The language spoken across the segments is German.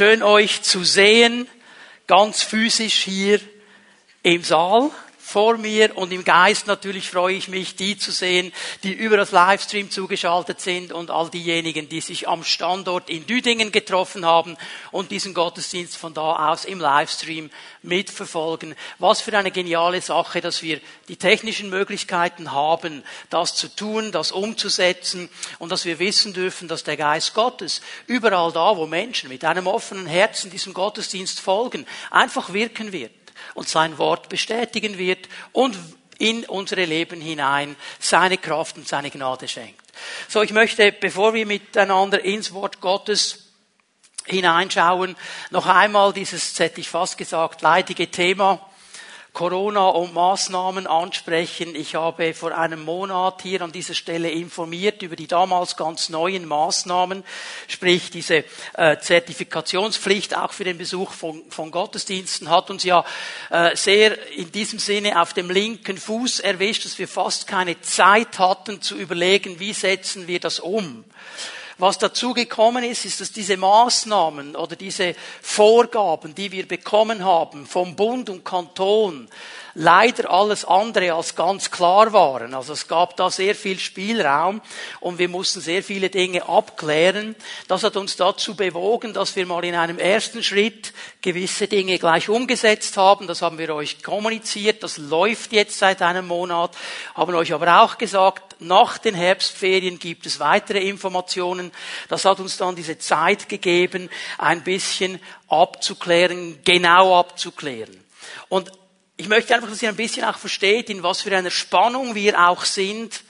Schön euch zu sehen, ganz physisch hier im Saal vor mir und im Geist natürlich freue ich mich, die zu sehen, die über das Livestream zugeschaltet sind und all diejenigen, die sich am Standort in Düdingen getroffen haben und diesen Gottesdienst von da aus im Livestream mitverfolgen. Was für eine geniale Sache, dass wir die technischen Möglichkeiten haben, das zu tun, das umzusetzen und dass wir wissen dürfen, dass der Geist Gottes überall da, wo Menschen mit einem offenen Herzen diesem Gottesdienst folgen, einfach wirken wird und sein Wort bestätigen wird und in unsere Leben hinein seine Kraft und seine Gnade schenkt. So, ich möchte, bevor wir miteinander ins Wort Gottes hineinschauen, noch einmal dieses, hätte ich fast gesagt, leidige Thema Corona und Maßnahmen ansprechen. Ich habe vor einem Monat hier an dieser Stelle informiert über die damals ganz neuen Maßnahmen, sprich diese äh, Zertifikationspflicht auch für den Besuch von, von Gottesdiensten hat uns ja äh, sehr in diesem Sinne auf dem linken Fuß erwischt, dass wir fast keine Zeit hatten zu überlegen, wie setzen wir das um. Was dazu gekommen ist, ist, dass diese Maßnahmen oder diese Vorgaben, die wir bekommen haben vom Bund und Kanton, leider alles andere als ganz klar waren. Also es gab da sehr viel Spielraum und wir mussten sehr viele Dinge abklären. Das hat uns dazu bewogen, dass wir mal in einem ersten Schritt gewisse Dinge gleich umgesetzt haben. Das haben wir euch kommuniziert. Das läuft jetzt seit einem Monat. Haben euch aber auch gesagt, nach den Herbstferien gibt es weitere Informationen. Das hat uns dann diese Zeit gegeben, ein bisschen abzuklären, genau abzuklären. Und ich möchte einfach, dass ihr ein bisschen auch versteht, in was für einer Spannung wir auch sind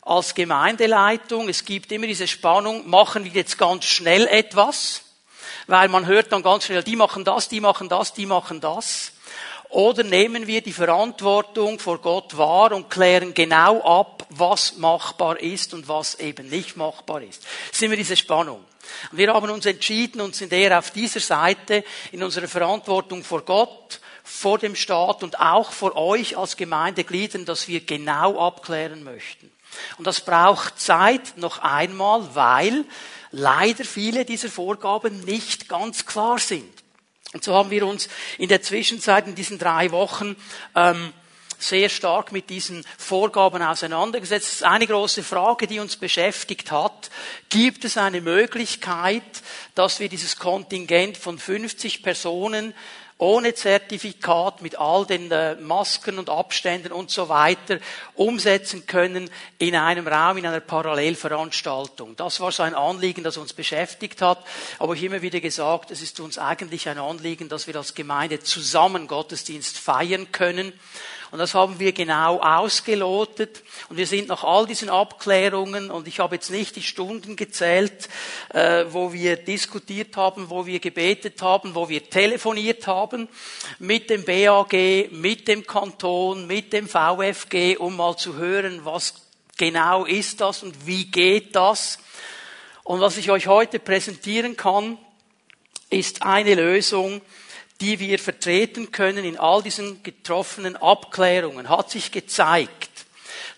als Gemeindeleitung. Es gibt immer diese Spannung, machen wir jetzt ganz schnell etwas, weil man hört dann ganz schnell, die machen das, die machen das, die machen das. Oder nehmen wir die Verantwortung vor Gott wahr und klären genau ab, was machbar ist und was eben nicht machbar ist. Das ist immer diese Spannung. wir haben uns entschieden und sind eher auf dieser Seite in unserer Verantwortung vor Gott vor dem Staat und auch vor euch als Gemeindegliedern, dass wir genau abklären möchten. Und das braucht Zeit noch einmal, weil leider viele dieser Vorgaben nicht ganz klar sind. Und so haben wir uns in der Zwischenzeit, in diesen drei Wochen, ähm, sehr stark mit diesen Vorgaben auseinandergesetzt. Das ist eine große Frage, die uns beschäftigt hat. Gibt es eine Möglichkeit, dass wir dieses Kontingent von 50 Personen ohne Zertifikat, mit all den äh, Masken und Abständen und so weiter umsetzen können in einem Raum, in einer Parallelveranstaltung. Das war so ein Anliegen, das uns beschäftigt hat. Aber ich immer wieder gesagt, es ist uns eigentlich ein Anliegen, dass wir als Gemeinde zusammen Gottesdienst feiern können und das haben wir genau ausgelotet. Und wir sind nach all diesen Abklärungen, und ich habe jetzt nicht die Stunden gezählt, äh, wo wir diskutiert haben, wo wir gebetet haben, wo wir telefoniert haben mit dem BAG, mit dem Kanton, mit dem VFG, um mal zu hören, was genau ist das und wie geht das. Und was ich euch heute präsentieren kann, ist eine Lösung, die wir vertreten können in all diesen getroffenen Abklärungen, hat sich gezeigt,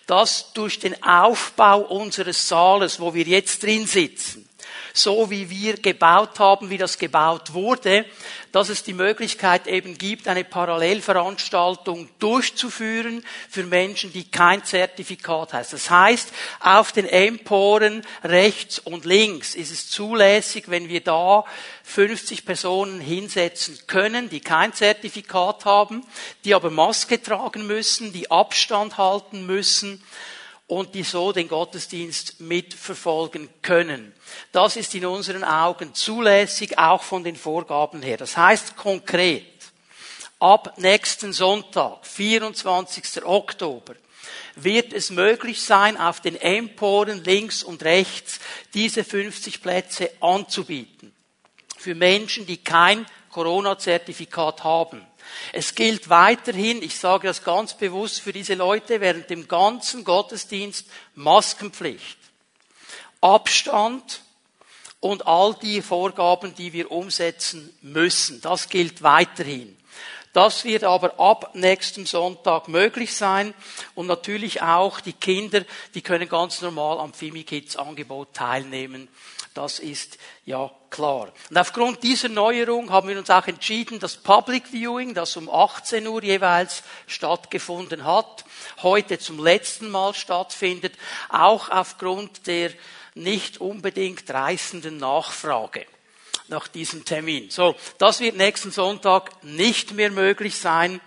dass durch den Aufbau unseres Saales, wo wir jetzt drin sitzen, so wie wir gebaut haben, wie das gebaut wurde, dass es die Möglichkeit eben gibt, eine Parallelveranstaltung durchzuführen für Menschen, die kein Zertifikat haben. Das heißt, auf den Emporen rechts und links ist es zulässig, wenn wir da 50 Personen hinsetzen können, die kein Zertifikat haben, die aber Maske tragen müssen, die Abstand halten müssen und die so den Gottesdienst mitverfolgen können. Das ist in unseren Augen zulässig, auch von den Vorgaben her. Das heißt konkret, ab nächsten Sonntag, 24. Oktober, wird es möglich sein, auf den Emporen links und rechts diese 50 Plätze anzubieten. Für Menschen, die kein Corona-Zertifikat haben. Es gilt weiterhin, ich sage das ganz bewusst für diese Leute, während dem ganzen Gottesdienst Maskenpflicht, Abstand und all die Vorgaben, die wir umsetzen müssen. Das gilt weiterhin. Das wird aber ab nächstem Sonntag möglich sein und natürlich auch die Kinder, die können ganz normal am Fimi Kids Angebot teilnehmen Das ist ja klar. Und aufgrund dieser Neuerung haben wir uns auch entschieden, das Public Viewing, das um 18 Uhr jeweils stattgefunden hat, heute zum letzten Mal stattfindet, auch aufgrund der nicht unbedingt reißenden Nachfrage nach diesem Termin. So, das wird nächsten Sonntag nicht mehr möglich sein.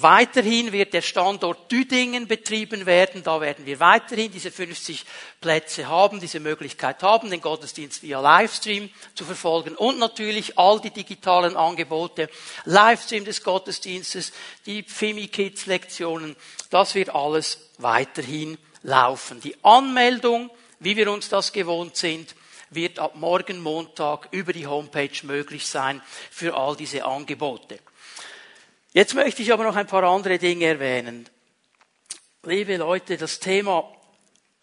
Weiterhin wird der Standort Düdingen betrieben werden. Da werden wir weiterhin diese 50 Plätze haben, diese Möglichkeit haben, den Gottesdienst via Livestream zu verfolgen und natürlich all die digitalen Angebote, Livestream des Gottesdienstes, die Fimi Kids Lektionen, das wird alles weiterhin laufen. Die Anmeldung, wie wir uns das gewohnt sind, wird ab morgen Montag über die Homepage möglich sein für all diese Angebote. Jetzt möchte ich aber noch ein paar andere Dinge erwähnen. Liebe Leute, das Thema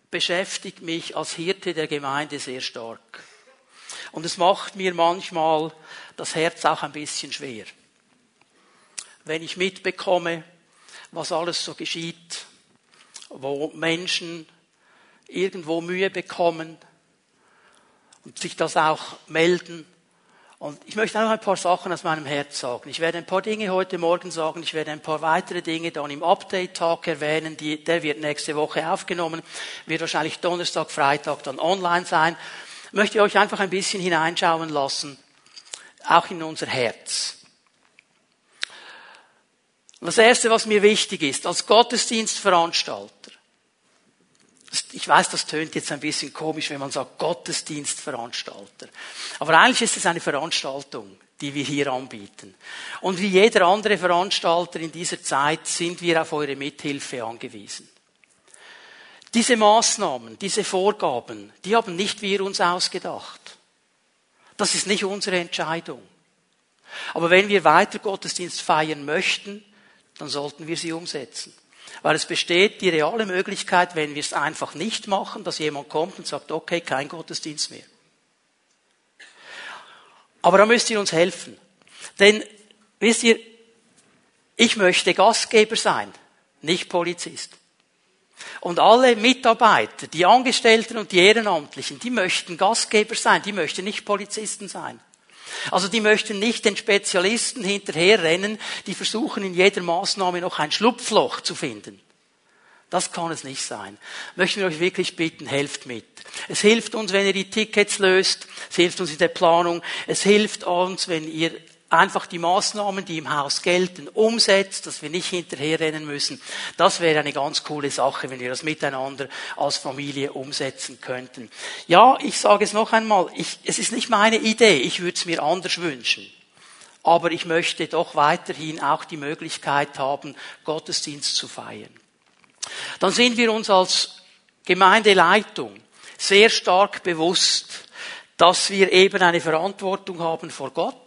beschäftigt mich als Hirte der Gemeinde sehr stark. Und es macht mir manchmal das Herz auch ein bisschen schwer. Wenn ich mitbekomme, was alles so geschieht, wo Menschen irgendwo Mühe bekommen und sich das auch melden und ich möchte auch ein paar Sachen aus meinem Herz sagen. Ich werde ein paar Dinge heute Morgen sagen. Ich werde ein paar weitere Dinge dann im Update-Tag erwähnen. Die, der wird nächste Woche aufgenommen, wird wahrscheinlich Donnerstag, Freitag dann online sein. Ich möchte euch einfach ein bisschen hineinschauen lassen, auch in unser Herz. Das Erste, was mir wichtig ist, als Gottesdienstveranstalter, ich weiß, das tönt jetzt ein bisschen komisch, wenn man sagt Gottesdienstveranstalter. Aber eigentlich ist es eine Veranstaltung, die wir hier anbieten. Und wie jeder andere Veranstalter in dieser Zeit sind wir auf eure Mithilfe angewiesen. Diese Maßnahmen, diese Vorgaben, die haben nicht wir uns ausgedacht. Das ist nicht unsere Entscheidung. Aber wenn wir weiter Gottesdienst feiern möchten, dann sollten wir sie umsetzen. Weil es besteht die reale Möglichkeit, wenn wir es einfach nicht machen, dass jemand kommt und sagt, okay, kein Gottesdienst mehr. Aber da müsst ihr uns helfen. Denn, wisst ihr, ich möchte Gastgeber sein, nicht Polizist. Und alle Mitarbeiter, die Angestellten und die Ehrenamtlichen, die möchten Gastgeber sein, die möchten nicht Polizisten sein. Also die möchten nicht den Spezialisten hinterherrennen, die versuchen in jeder Maßnahme noch ein Schlupfloch zu finden. Das kann es nicht sein. Möchten wir euch wirklich bitten, helft mit. Es hilft uns, wenn ihr die Tickets löst. Es hilft uns in der Planung. Es hilft uns, wenn ihr einfach die Maßnahmen, die im Haus gelten, umsetzt, dass wir nicht hinterherrennen müssen. Das wäre eine ganz coole Sache, wenn wir das miteinander als Familie umsetzen könnten. Ja, ich sage es noch einmal, ich, es ist nicht meine Idee, ich würde es mir anders wünschen. Aber ich möchte doch weiterhin auch die Möglichkeit haben, Gottesdienst zu feiern. Dann sind wir uns als Gemeindeleitung sehr stark bewusst, dass wir eben eine Verantwortung haben vor Gott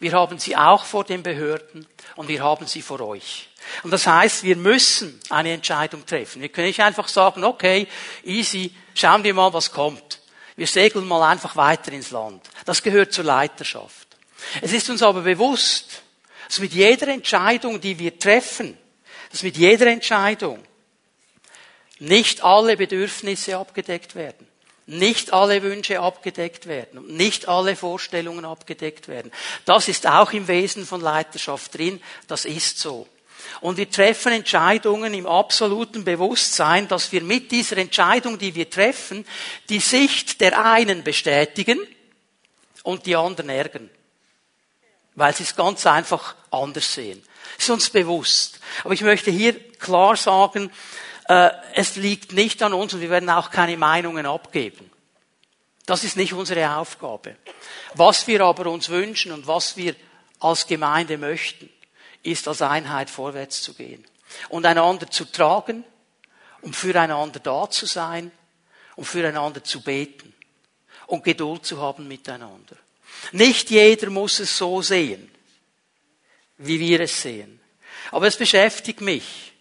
wir haben sie auch vor den Behörden und wir haben sie vor euch. Und das heißt, wir müssen eine Entscheidung treffen. Wir können nicht einfach sagen, okay, easy, schauen wir mal, was kommt. Wir segeln mal einfach weiter ins Land. Das gehört zur Leiterschaft. Es ist uns aber bewusst, dass mit jeder Entscheidung, die wir treffen, dass mit jeder Entscheidung nicht alle Bedürfnisse abgedeckt werden nicht alle Wünsche abgedeckt werden und nicht alle Vorstellungen abgedeckt werden. Das ist auch im Wesen von Leiterschaft drin. Das ist so. Und wir treffen Entscheidungen im absoluten Bewusstsein, dass wir mit dieser Entscheidung, die wir treffen, die Sicht der einen bestätigen und die anderen ärgern. Weil sie es ganz einfach anders sehen. ist uns bewusst. Aber ich möchte hier klar sagen, es liegt nicht an uns und wir werden auch keine Meinungen abgeben. Das ist nicht unsere Aufgabe. Was wir aber uns wünschen und was wir als Gemeinde möchten, ist als Einheit vorwärts zu gehen und einander zu tragen und füreinander da zu sein und füreinander zu beten und Geduld zu haben miteinander. Nicht jeder muss es so sehen, wie wir es sehen. Aber es beschäftigt mich.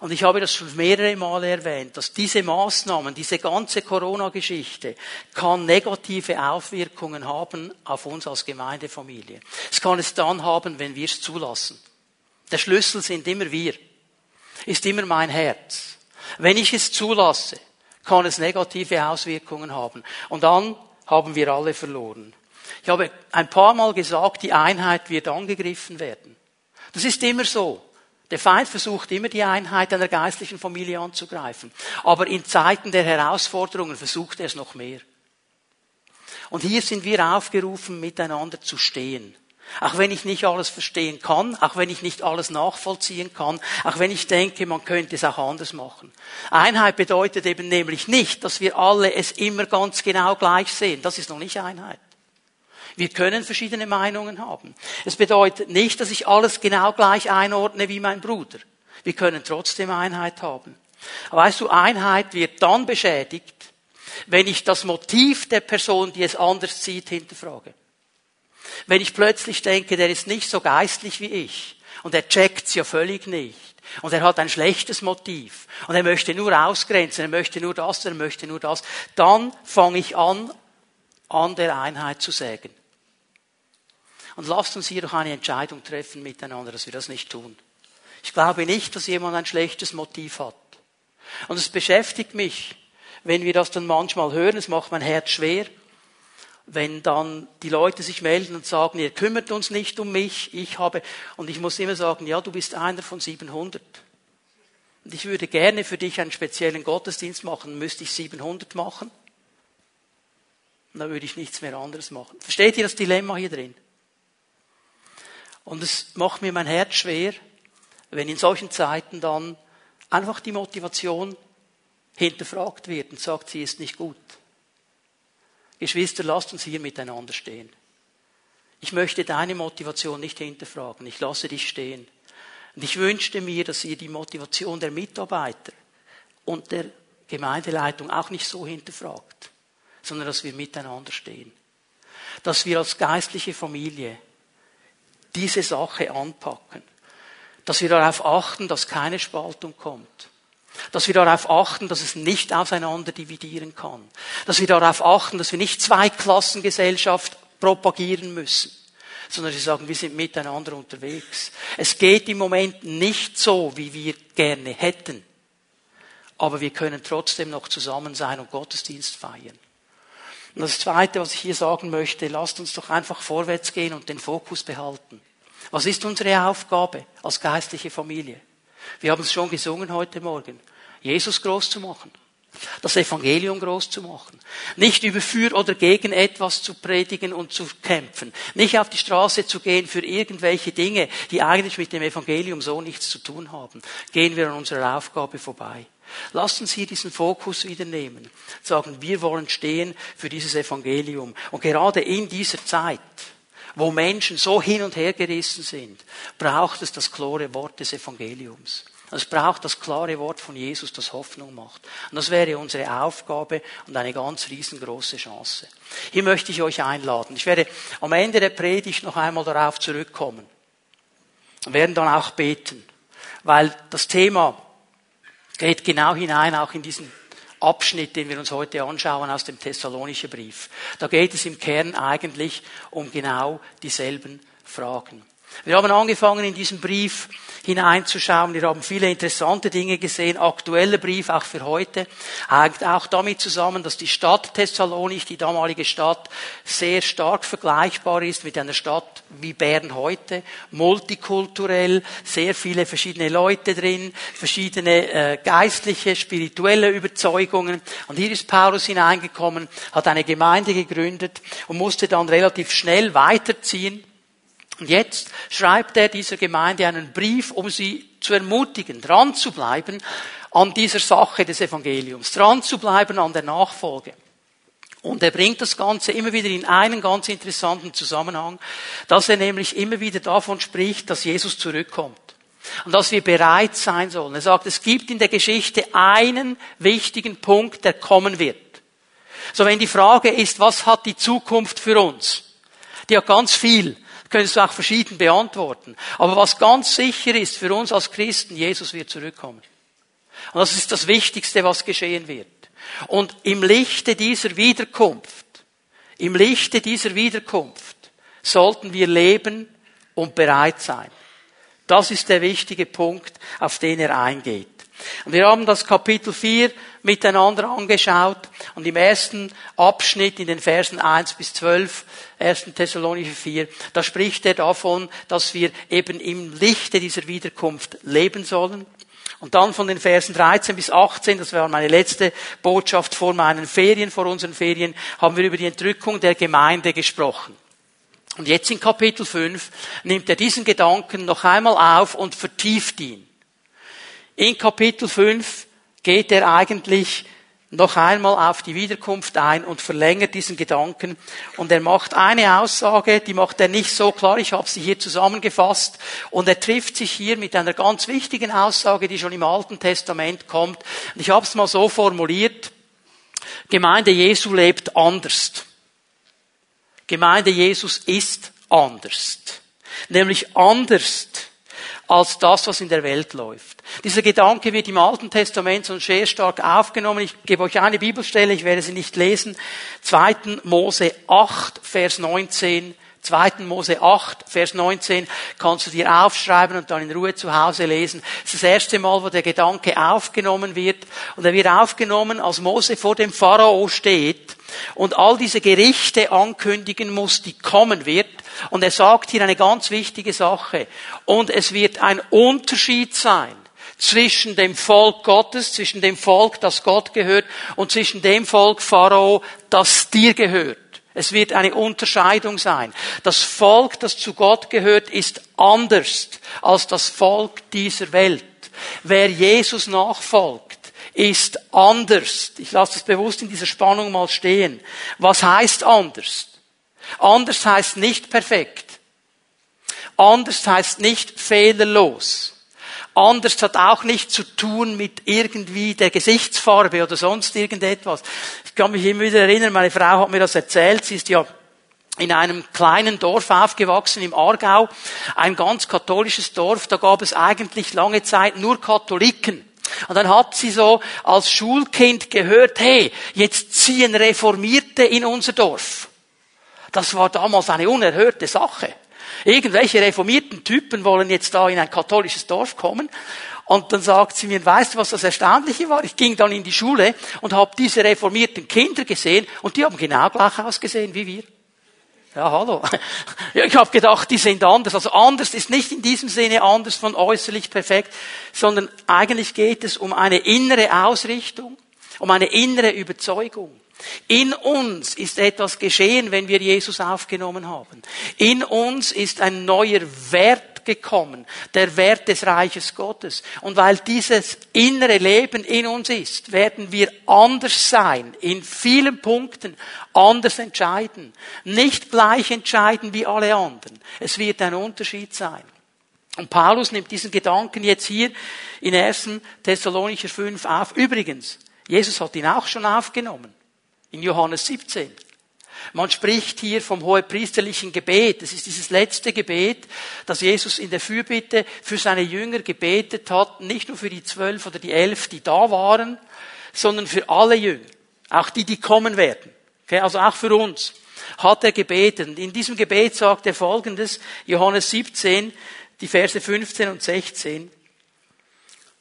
Und ich habe das schon mehrere Male erwähnt, dass diese Maßnahmen, diese ganze Corona-Geschichte kann negative Auswirkungen haben auf uns als Gemeindefamilie. Es kann es dann haben, wenn wir es zulassen. Der Schlüssel sind immer wir. Ist immer mein Herz. Wenn ich es zulasse, kann es negative Auswirkungen haben. Und dann haben wir alle verloren. Ich habe ein paar Mal gesagt, die Einheit wird angegriffen werden. Das ist immer so. Der Feind versucht immer die Einheit einer geistlichen Familie anzugreifen. Aber in Zeiten der Herausforderungen versucht er es noch mehr. Und hier sind wir aufgerufen, miteinander zu stehen. Auch wenn ich nicht alles verstehen kann, auch wenn ich nicht alles nachvollziehen kann, auch wenn ich denke, man könnte es auch anders machen. Einheit bedeutet eben nämlich nicht, dass wir alle es immer ganz genau gleich sehen. Das ist noch nicht Einheit. Wir können verschiedene Meinungen haben. Es bedeutet nicht, dass ich alles genau gleich einordne wie mein Bruder. Wir können trotzdem Einheit haben. Aber weißt du, Einheit wird dann beschädigt, wenn ich das Motiv der Person, die es anders sieht, hinterfrage. Wenn ich plötzlich denke, der ist nicht so geistlich wie ich und er checkt's ja völlig nicht und er hat ein schlechtes Motiv und er möchte nur ausgrenzen, er möchte nur das, er möchte nur das, dann fange ich an, an der Einheit zu sägen. Und lasst uns hier doch eine Entscheidung treffen miteinander, dass wir das nicht tun. Ich glaube nicht, dass jemand ein schlechtes Motiv hat. Und es beschäftigt mich, wenn wir das dann manchmal hören, es macht mein Herz schwer, wenn dann die Leute sich melden und sagen, ihr kümmert uns nicht um mich, ich habe, und ich muss immer sagen, ja, du bist einer von 700. Und ich würde gerne für dich einen speziellen Gottesdienst machen, müsste ich 700 machen. Und dann würde ich nichts mehr anderes machen. Versteht ihr das Dilemma hier drin? Und es macht mir mein Herz schwer, wenn in solchen Zeiten dann einfach die Motivation hinterfragt wird und sagt, sie ist nicht gut. Geschwister, lasst uns hier miteinander stehen. Ich möchte deine Motivation nicht hinterfragen. Ich lasse dich stehen. Und ich wünschte mir, dass ihr die Motivation der Mitarbeiter und der Gemeindeleitung auch nicht so hinterfragt, sondern dass wir miteinander stehen. Dass wir als geistliche Familie diese Sache anpacken. Dass wir darauf achten, dass keine Spaltung kommt. Dass wir darauf achten, dass es nicht auseinander dividieren kann. Dass wir darauf achten, dass wir nicht Zweiklassengesellschaft propagieren müssen, sondern sie sagen, wir sind miteinander unterwegs. Es geht im Moment nicht so, wie wir gerne hätten. Aber wir können trotzdem noch zusammen sein und Gottesdienst feiern. Und das Zweite, was ich hier sagen möchte, lasst uns doch einfach vorwärts gehen und den Fokus behalten. Was ist unsere Aufgabe als geistliche Familie? Wir haben es schon gesungen heute Morgen. Jesus groß zu machen. Das Evangelium groß zu machen. Nicht über für oder gegen etwas zu predigen und zu kämpfen. Nicht auf die Straße zu gehen für irgendwelche Dinge, die eigentlich mit dem Evangelium so nichts zu tun haben. Gehen wir an unserer Aufgabe vorbei. Lasst uns hier diesen Fokus wieder nehmen. Sagen, wir wollen stehen für dieses Evangelium. Und gerade in dieser Zeit, wo Menschen so hin und her gerissen sind, braucht es das klare Wort des Evangeliums. Es braucht das klare Wort von Jesus, das Hoffnung macht. Und das wäre unsere Aufgabe und eine ganz riesengroße Chance. Hier möchte ich euch einladen. Ich werde am Ende der Predigt noch einmal darauf zurückkommen. Wir werden dann auch beten, weil das Thema geht genau hinein auch in diesen Abschnitt, den wir uns heute anschauen aus dem Thessalonischen Brief. Da geht es im Kern eigentlich um genau dieselben Fragen. Wir haben angefangen in diesem Brief hineinzuschauen. Wir haben viele interessante Dinge gesehen. Aktueller Brief auch für heute hängt auch damit zusammen, dass die Stadt Thessalonich, die damalige Stadt, sehr stark vergleichbar ist mit einer Stadt wie Bern heute. Multikulturell, sehr viele verschiedene Leute drin, verschiedene äh, geistliche, spirituelle Überzeugungen. Und hier ist Paulus hineingekommen, hat eine Gemeinde gegründet und musste dann relativ schnell weiterziehen und jetzt schreibt er dieser Gemeinde einen Brief, um sie zu ermutigen, dran zu bleiben an dieser Sache des Evangeliums, dran zu bleiben an der Nachfolge. Und er bringt das Ganze immer wieder in einen ganz interessanten Zusammenhang, dass er nämlich immer wieder davon spricht, dass Jesus zurückkommt. Und dass wir bereit sein sollen. Er sagt, es gibt in der Geschichte einen wichtigen Punkt, der kommen wird. So wenn die Frage ist, was hat die Zukunft für uns? Die hat ganz viel könntest du auch verschieden beantworten. Aber was ganz sicher ist für uns als Christen, Jesus wird zurückkommen. Und das ist das Wichtigste, was geschehen wird. Und im Lichte dieser Wiederkunft, im Lichte dieser Wiederkunft sollten wir leben und bereit sein. Das ist der wichtige Punkt, auf den er eingeht. Und wir haben das Kapitel 4 miteinander angeschaut. Und im ersten Abschnitt, in den Versen 1 bis 12, 1. Thessalonicher 4, da spricht er davon, dass wir eben im Lichte dieser Wiederkunft leben sollen. Und dann von den Versen 13 bis 18, das war meine letzte Botschaft vor meinen Ferien, vor unseren Ferien, haben wir über die Entrückung der Gemeinde gesprochen. Und jetzt in Kapitel 5 nimmt er diesen Gedanken noch einmal auf und vertieft ihn. In Kapitel 5 geht er eigentlich noch einmal auf die Wiederkunft ein und verlängert diesen Gedanken. Und er macht eine Aussage, die macht er nicht so klar, ich habe sie hier zusammengefasst. Und er trifft sich hier mit einer ganz wichtigen Aussage, die schon im Alten Testament kommt. Und ich habe es mal so formuliert, Gemeinde Jesu lebt anders. Gemeinde Jesus ist anders. Nämlich anders als das, was in der Welt läuft. Dieser Gedanke wird im Alten Testament so sehr stark aufgenommen. Ich gebe euch eine Bibelstelle, ich werde sie nicht lesen. 2. Mose 8, Vers 19. 2. Mose 8, Vers 19 kannst du dir aufschreiben und dann in Ruhe zu Hause lesen. Das ist das erste Mal, wo der Gedanke aufgenommen wird. Und er wird aufgenommen, als Mose vor dem Pharao steht und all diese Gerichte ankündigen muss, die kommen wird. Und er sagt hier eine ganz wichtige Sache. Und es wird ein Unterschied sein zwischen dem Volk Gottes, zwischen dem Volk, das Gott gehört, und zwischen dem Volk Pharao, das dir gehört. Es wird eine Unterscheidung sein. Das Volk, das zu Gott gehört, ist anders als das Volk dieser Welt. Wer Jesus nachfolgt, ist anders. Ich lasse das bewusst in dieser Spannung mal stehen. Was heißt anders? Anders heißt nicht perfekt. Anders heißt nicht fehlerlos. Anders hat auch nichts zu tun mit irgendwie der Gesichtsfarbe oder sonst irgendetwas. Ich kann mich immer wieder erinnern, meine Frau hat mir das erzählt, sie ist ja in einem kleinen Dorf aufgewachsen im Aargau, ein ganz katholisches Dorf, da gab es eigentlich lange Zeit nur Katholiken. Und dann hat sie so als Schulkind gehört, hey, jetzt ziehen Reformierte in unser Dorf. Das war damals eine unerhörte Sache. Irgendwelche reformierten Typen wollen jetzt da in ein katholisches Dorf kommen. Und dann sagt sie mir, weißt du, was das Erstaunliche war? Ich ging dann in die Schule und habe diese reformierten Kinder gesehen und die haben genau gleich ausgesehen wie wir. Ja, hallo. Ja, ich habe gedacht, die sind anders. Also anders ist nicht in diesem Sinne anders von äußerlich perfekt, sondern eigentlich geht es um eine innere Ausrichtung, um eine innere Überzeugung. In uns ist etwas geschehen, wenn wir Jesus aufgenommen haben. In uns ist ein neuer Wert gekommen, der Wert des Reiches Gottes. Und weil dieses innere Leben in uns ist, werden wir anders sein, in vielen Punkten anders entscheiden. Nicht gleich entscheiden wie alle anderen. Es wird ein Unterschied sein. Und Paulus nimmt diesen Gedanken jetzt hier in 1. Thessalonicher 5 auf. Übrigens, Jesus hat ihn auch schon aufgenommen. In Johannes 17. Man spricht hier vom hohepriesterlichen Gebet. Das ist dieses letzte Gebet, das Jesus in der Fürbitte für seine Jünger gebetet hat. Nicht nur für die zwölf oder die elf, die da waren, sondern für alle Jünger. Auch die, die kommen werden. Okay, also auch für uns hat er gebetet. Und in diesem Gebet sagt er folgendes, Johannes 17, die Verse 15 und 16.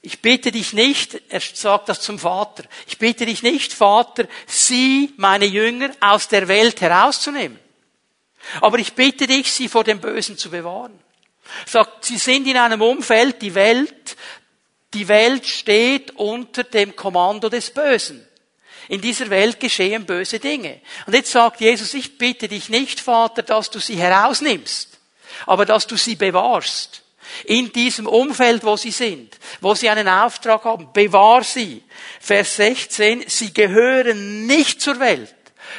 Ich bitte dich nicht, er sagt das zum Vater, ich bitte dich nicht, Vater, sie, meine Jünger, aus der Welt herauszunehmen. Aber ich bitte dich, sie vor dem Bösen zu bewahren. Sagt, sie sind in einem Umfeld, die Welt, die Welt steht unter dem Kommando des Bösen. In dieser Welt geschehen böse Dinge. Und jetzt sagt Jesus, ich bitte dich nicht, Vater, dass du sie herausnimmst, aber dass du sie bewahrst in diesem Umfeld, wo sie sind, wo sie einen Auftrag haben. Bewahr sie. Vers 16, sie gehören nicht zur Welt,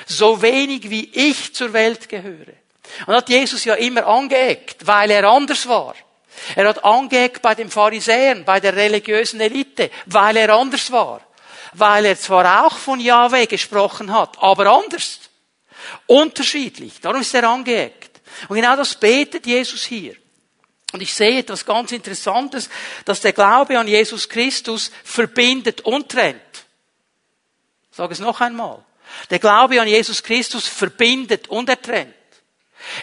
so wenig wie ich zur Welt gehöre. Und hat Jesus ja immer angeeckt, weil er anders war. Er hat angeeckt bei den Pharisäern, bei der religiösen Elite, weil er anders war. Weil er zwar auch von Yahweh gesprochen hat, aber anders. Unterschiedlich. Darum ist er angeeckt. Und genau das betet Jesus hier. Und ich sehe etwas ganz Interessantes, dass der Glaube an Jesus Christus verbindet und trennt. Ich sage es noch einmal. Der Glaube an Jesus Christus verbindet und er trennt.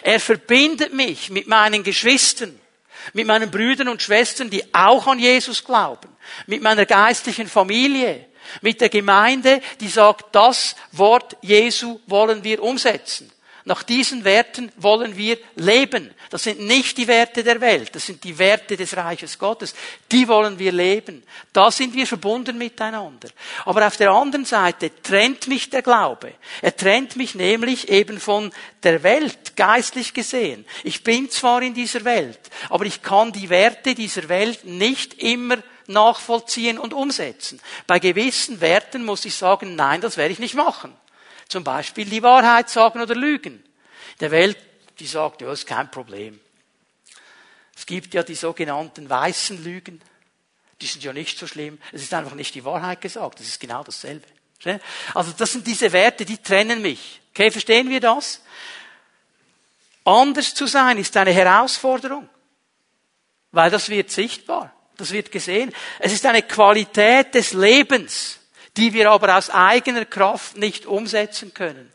Er verbindet mich mit meinen Geschwistern, mit meinen Brüdern und Schwestern, die auch an Jesus glauben, mit meiner geistlichen Familie, Mit der Gemeinde, die sagt, das Wort Jesu wollen wir umsetzen. Nach diesen Werten wollen wir leben. Das sind nicht die Werte der Welt, das sind die Werte des Reiches Gottes. Die wollen wir leben. Da sind wir verbunden miteinander. Aber auf der anderen Seite trennt mich der Glaube. Er trennt mich nämlich eben von der Welt, geistlich gesehen. Ich bin zwar in dieser Welt, aber ich kann die Werte dieser Welt nicht immer nachvollziehen und umsetzen. Bei gewissen Werten muss ich sagen, nein, das werde ich nicht machen. Zum Beispiel die Wahrheit sagen oder lügen. Der Welt, die sagt, ja, ist kein Problem. Es gibt ja die sogenannten weißen Lügen. Die sind ja nicht so schlimm. Es ist einfach nicht die Wahrheit gesagt. Es ist genau dasselbe. Also das sind diese Werte, die trennen mich. Okay, verstehen wir das? Anders zu sein ist eine Herausforderung. Weil das wird sichtbar. Das wird gesehen. Es ist eine Qualität des Lebens die wir aber aus eigener Kraft nicht umsetzen können.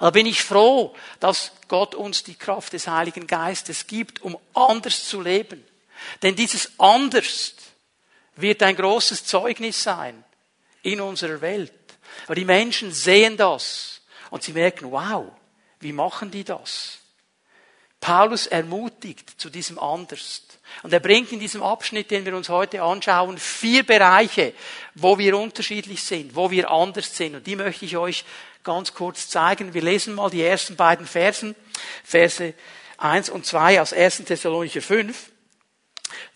Da bin ich froh, dass Gott uns die Kraft des Heiligen Geistes gibt, um anders zu leben. Denn dieses anders wird ein großes Zeugnis sein in unserer Welt. Aber die Menschen sehen das und sie merken, wow, wie machen die das? Paulus ermutigt zu diesem anders. Und er bringt in diesem Abschnitt, den wir uns heute anschauen, vier Bereiche, wo wir unterschiedlich sind, wo wir anders sind. Und die möchte ich euch ganz kurz zeigen. Wir lesen mal die ersten beiden Versen, Verse 1 und 2 aus 1. Thessalonicher 5.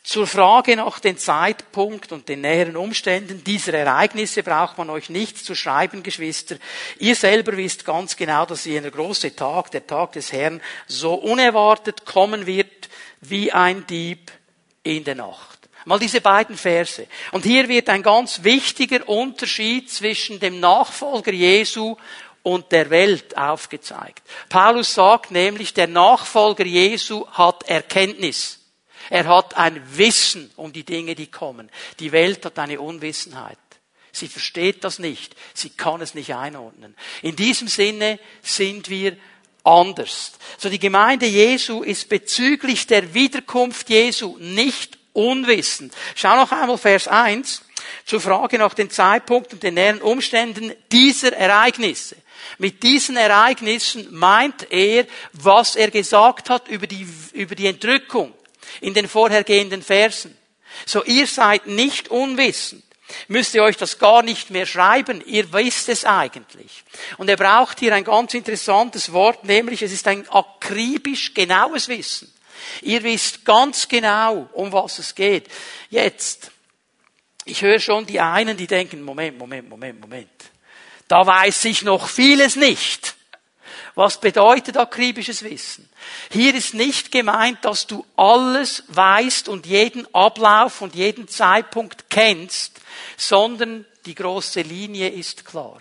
Zur Frage nach dem Zeitpunkt und den näheren Umständen dieser Ereignisse braucht man euch nichts zu schreiben, Geschwister. Ihr selber wisst ganz genau, dass jener große Tag, der Tag des Herrn, so unerwartet kommen wird wie ein Dieb in der Nacht. Mal diese beiden Verse. Und hier wird ein ganz wichtiger Unterschied zwischen dem Nachfolger Jesu und der Welt aufgezeigt. Paulus sagt nämlich, der Nachfolger Jesu hat Erkenntnis. Er hat ein Wissen um die Dinge, die kommen. Die Welt hat eine Unwissenheit. Sie versteht das nicht. Sie kann es nicht einordnen. In diesem Sinne sind wir anders. So die Gemeinde Jesu ist bezüglich der Wiederkunft Jesu nicht unwissend. Schau noch einmal Vers 1 zur Frage nach dem Zeitpunkt und den näheren Umständen dieser Ereignisse. Mit diesen Ereignissen meint er, was er gesagt hat über die, über die Entrückung in den vorhergehenden Versen. So ihr seid nicht unwissend. Müsst ihr euch das gar nicht mehr schreiben, ihr wisst es eigentlich. Und er braucht hier ein ganz interessantes Wort, nämlich es ist ein akribisch genaues Wissen. Ihr wisst ganz genau, um was es geht. Jetzt, ich höre schon die einen, die denken, Moment, Moment, Moment, Moment. Da weiß ich noch vieles nicht. Was bedeutet akribisches Wissen? Hier ist nicht gemeint, dass du alles weißt und jeden Ablauf und jeden Zeitpunkt kennst, sondern die große Linie ist klar.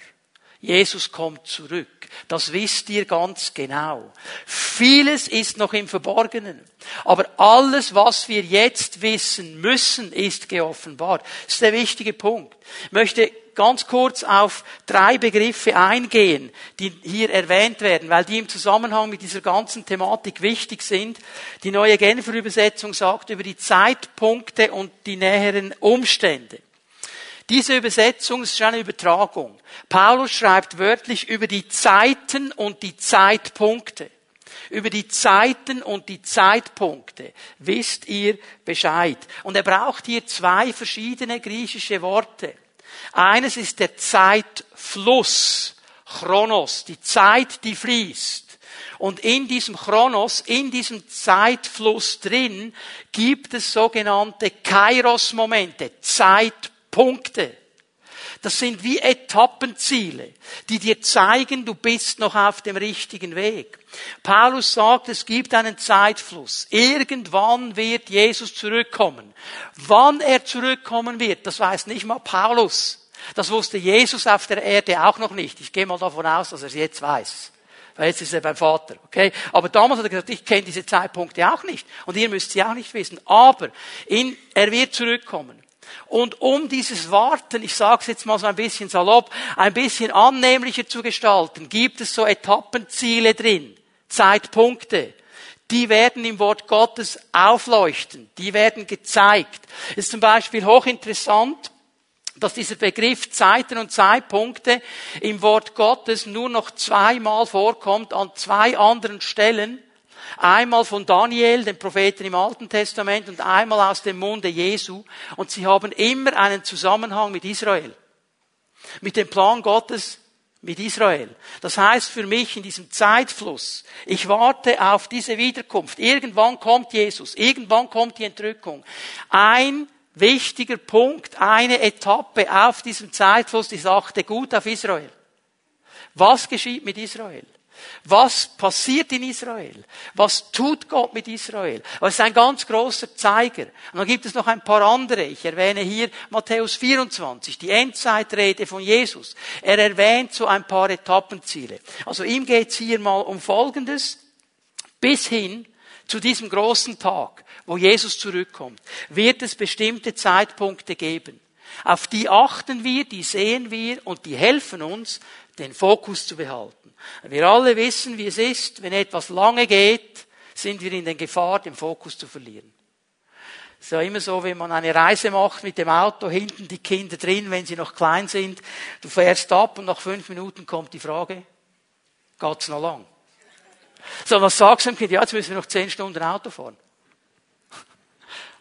Jesus kommt zurück. Das wisst ihr ganz genau. Vieles ist noch im Verborgenen. Aber alles, was wir jetzt wissen müssen, ist geoffenbart. Das ist der wichtige Punkt. Ich möchte ganz kurz auf drei Begriffe eingehen, die hier erwähnt werden, weil die im Zusammenhang mit dieser ganzen Thematik wichtig sind. Die neue Genfer Übersetzung sagt über die Zeitpunkte und die näheren Umstände. Diese Übersetzung ist eine Übertragung. Paulus schreibt wörtlich über die Zeiten und die Zeitpunkte. Über die Zeiten und die Zeitpunkte wisst ihr Bescheid. Und er braucht hier zwei verschiedene griechische Worte. Eines ist der Zeitfluss, Chronos, die Zeit, die fließt. Und in diesem Chronos, in diesem Zeitfluss drin, gibt es sogenannte Kairos-Momente, Zeitpunkte. Das sind wie Etappenziele, die dir zeigen, du bist noch auf dem richtigen Weg. Paulus sagt, es gibt einen Zeitfluss. Irgendwann wird Jesus zurückkommen. Wann er zurückkommen wird, das weiß nicht mal Paulus. Das wusste Jesus auf der Erde auch noch nicht. Ich gehe mal davon aus, dass er es jetzt weiß. Weil jetzt ist er beim Vater, okay? Aber damals hat er gesagt, ich kenne diese Zeitpunkte auch nicht. Und ihr müsst sie auch nicht wissen. Aber in, er wird zurückkommen. Und um dieses Warten, ich sage es jetzt mal so ein bisschen salopp, ein bisschen annehmlicher zu gestalten, gibt es so Etappenziele drin, Zeitpunkte. Die werden im Wort Gottes aufleuchten, die werden gezeigt. Ist zum Beispiel hochinteressant, dass dieser Begriff Zeiten und Zeitpunkte im Wort Gottes nur noch zweimal vorkommt an zwei anderen Stellen. Einmal von Daniel, dem Propheten im Alten Testament, und einmal aus dem Munde Jesu. Und sie haben immer einen Zusammenhang mit Israel. Mit dem Plan Gottes mit Israel. Das heißt für mich in diesem Zeitfluss, ich warte auf diese Wiederkunft. Irgendwann kommt Jesus, irgendwann kommt die Entrückung. Ein wichtiger Punkt, eine Etappe auf diesem Zeitfluss, die sagte gut auf Israel. Was geschieht mit Israel? Was passiert in Israel? Was tut Gott mit Israel? Das ist ein ganz großer Zeiger. Und dann gibt es noch ein paar andere. Ich erwähne hier Matthäus 24, die Endzeitrede von Jesus. Er erwähnt so ein paar Etappenziele. Also ihm geht es hier mal um Folgendes. Bis hin zu diesem großen Tag, wo Jesus zurückkommt, wird es bestimmte Zeitpunkte geben. Auf die achten wir, die sehen wir und die helfen uns, den Fokus zu behalten. Wir alle wissen, wie es ist, wenn etwas lange geht, sind wir in der Gefahr, den Fokus zu verlieren. Es ist ja immer so, wenn man eine Reise macht mit dem Auto, hinten die Kinder drin, wenn sie noch klein sind, du fährst ab und nach fünf Minuten kommt die Frage, geht's noch lang? So, was sagst du dem Kind? Ja, jetzt müssen wir noch zehn Stunden Auto fahren.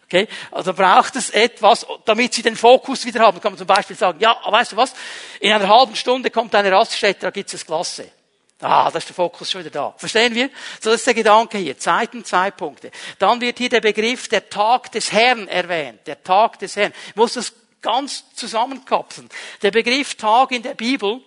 Okay? Also braucht es etwas, damit sie den Fokus wieder haben. Kann man zum Beispiel sagen, ja, weißt du was? In einer halben Stunde kommt eine Raststätte, da gibt's das Klasse. Ah, da ist der Fokus schon wieder da. Verstehen wir? So, das ist der Gedanke hier. Zeiten, Zeitpunkte. Dann wird hier der Begriff der Tag des Herrn erwähnt. Der Tag des Herrn. Ich muss das ganz zusammenkapseln. Der Begriff Tag in der Bibel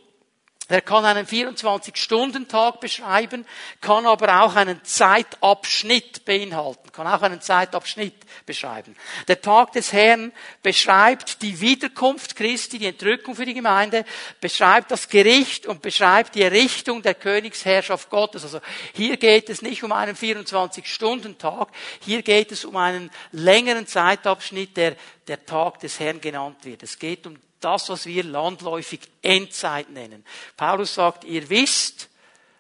er kann einen 24-Stunden-Tag beschreiben, kann aber auch einen Zeitabschnitt beinhalten, kann auch einen Zeitabschnitt beschreiben. Der Tag des Herrn beschreibt die Wiederkunft Christi, die Entrückung für die Gemeinde, beschreibt das Gericht und beschreibt die Errichtung der Königsherrschaft Gottes. Also hier geht es nicht um einen 24-Stunden-Tag, hier geht es um einen längeren Zeitabschnitt, der der Tag des Herrn genannt wird. Es geht um das, was wir landläufig Endzeit nennen. Paulus sagt, ihr wisst,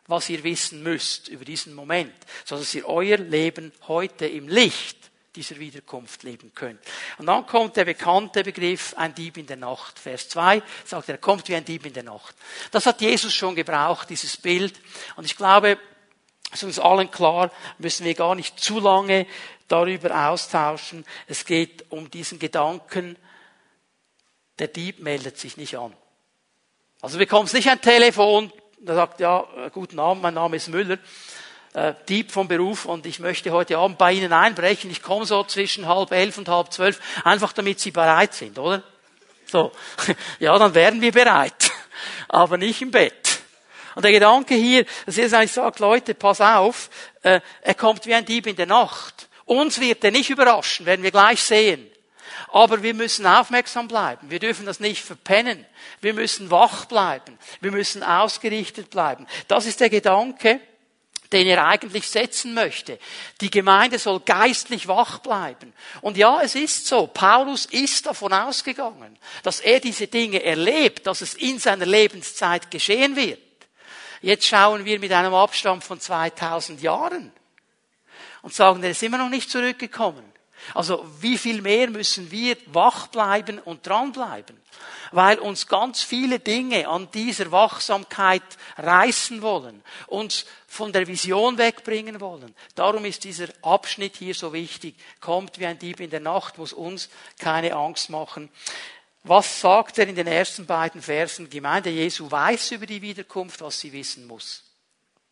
was ihr wissen müsst über diesen Moment, so dass ihr euer Leben heute im Licht dieser Wiederkunft leben könnt. Und dann kommt der bekannte Begriff, ein Dieb in der Nacht. Vers 2 sagt, er kommt wie ein Dieb in der Nacht. Das hat Jesus schon gebraucht, dieses Bild. Und ich glaube, ist uns allen klar, müssen wir gar nicht zu lange darüber austauschen. Es geht um diesen Gedanken, der Dieb meldet sich nicht an. Also du bekommst nicht ein Telefon, der sagt, ja, äh, guten Abend, mein Name ist Müller, äh, Dieb vom Beruf und ich möchte heute Abend bei Ihnen einbrechen. Ich komme so zwischen halb elf und halb zwölf, einfach damit Sie bereit sind, oder? So. Ja, dann wären wir bereit. Aber nicht im Bett. Und der Gedanke hier, dass er eigentlich sagt, Leute, pass auf, äh, er kommt wie ein Dieb in der Nacht. Uns wird er nicht überraschen, werden wir gleich sehen. Aber wir müssen aufmerksam bleiben. Wir dürfen das nicht verpennen. Wir müssen wach bleiben. Wir müssen ausgerichtet bleiben. Das ist der Gedanke, den er eigentlich setzen möchte. Die Gemeinde soll geistlich wach bleiben. Und ja, es ist so. Paulus ist davon ausgegangen, dass er diese Dinge erlebt, dass es in seiner Lebenszeit geschehen wird. Jetzt schauen wir mit einem Abstand von 2000 Jahren und sagen, er ist immer noch nicht zurückgekommen. Also wie viel mehr müssen wir wach bleiben und dranbleiben? Weil uns ganz viele Dinge an dieser Wachsamkeit reißen wollen, uns von der Vision wegbringen wollen. Darum ist dieser Abschnitt hier so wichtig. Kommt wie ein Dieb in der Nacht, muss uns keine Angst machen. Was sagt er in den ersten beiden Versen? Gemeinde Jesu weiß über die Wiederkunft, was sie wissen muss.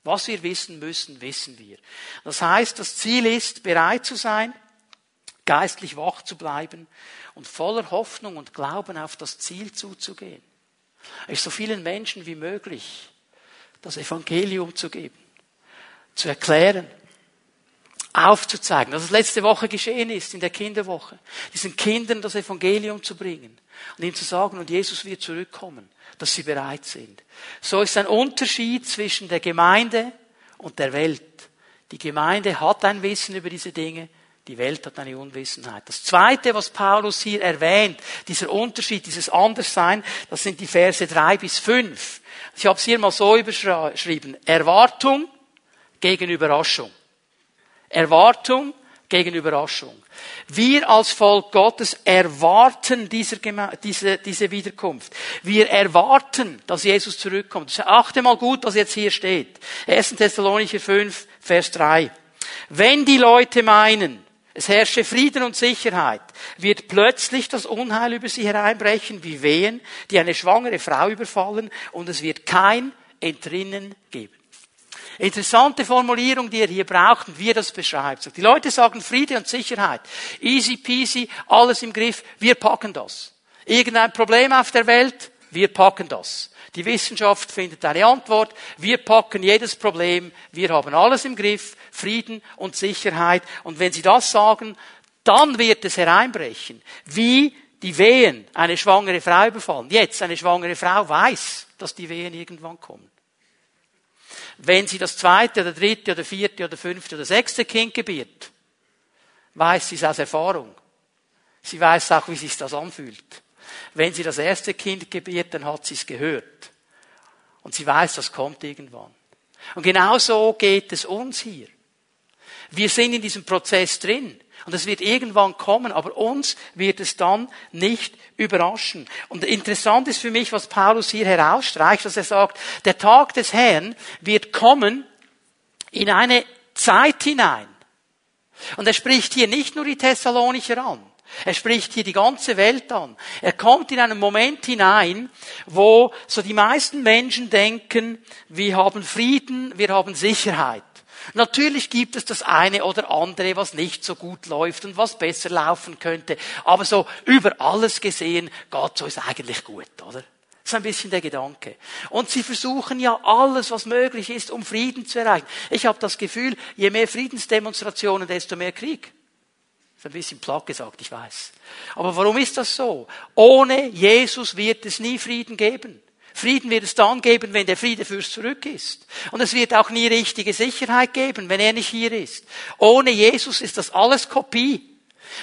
Was wir wissen müssen, wissen wir. Das heißt, das Ziel ist, bereit zu sein, geistlich wach zu bleiben und voller Hoffnung und Glauben auf das Ziel zuzugehen. Es so vielen Menschen wie möglich das Evangelium zu geben, zu erklären, aufzuzeigen, dass es letzte Woche geschehen ist in der Kinderwoche, diesen Kindern das Evangelium zu bringen und ihnen zu sagen, und Jesus wird zurückkommen, dass sie bereit sind. So ist ein Unterschied zwischen der Gemeinde und der Welt. Die Gemeinde hat ein Wissen über diese Dinge, die Welt hat eine Unwissenheit. Das Zweite, was Paulus hier erwähnt, dieser Unterschied, dieses Anderssein, das sind die Verse drei bis fünf. Ich habe es hier mal so überschrieben. Erwartung gegen Überraschung. Erwartung gegen Überraschung. Wir als Volk Gottes erwarten diese, diese, diese Wiederkunft. Wir erwarten, dass Jesus zurückkommt. Achte mal gut, was jetzt hier steht. 1. Thessalonicher 5, Vers 3. Wenn die Leute meinen, es herrsche Frieden und Sicherheit, wird plötzlich das Unheil über sie hereinbrechen, wie Wehen, die eine schwangere Frau überfallen, und es wird kein Entrinnen geben. Interessante Formulierung, die er hier braucht und wie er das beschreibt. Die Leute sagen Friede und Sicherheit. Easy peasy, alles im Griff, wir packen das. Irgendein Problem auf der Welt, wir packen das. Die Wissenschaft findet eine Antwort. Wir packen jedes Problem. Wir haben alles im Griff. Frieden und Sicherheit. Und wenn Sie das sagen, dann wird es hereinbrechen. Wie die Wehen eine schwangere Frau überfallen. Jetzt eine schwangere Frau weiß, dass die Wehen irgendwann kommen. Wenn sie das zweite oder dritte oder vierte oder fünfte oder sechste Kind gebiert, weiß sie es aus Erfahrung. Sie weiß auch, wie sich das anfühlt. Wenn sie das erste Kind gebiert, dann hat sie es gehört. Und sie weiß, das kommt irgendwann. Und genau so geht es uns hier. Wir sind in diesem Prozess drin. Und es wird irgendwann kommen, aber uns wird es dann nicht überraschen. Und interessant ist für mich, was Paulus hier herausstreicht, dass er sagt, der Tag des Herrn wird kommen in eine Zeit hinein. Und er spricht hier nicht nur die Thessalonicher an. Er spricht hier die ganze Welt an. Er kommt in einen Moment hinein, wo so die meisten Menschen denken, wir haben Frieden, wir haben Sicherheit. Natürlich gibt es das eine oder andere, was nicht so gut läuft und was besser laufen könnte. Aber so über alles gesehen, Gott, so ist eigentlich gut, oder? Das ist ein bisschen der Gedanke. Und sie versuchen ja alles, was möglich ist, um Frieden zu erreichen. Ich habe das Gefühl, je mehr Friedensdemonstrationen, desto mehr Krieg. Ein bisschen platt gesagt, ich weiß. Aber warum ist das so? Ohne Jesus wird es nie Frieden geben. Frieden wird es dann geben, wenn der Friedefürst zurück ist. Und es wird auch nie richtige Sicherheit geben, wenn er nicht hier ist. Ohne Jesus ist das alles Kopie.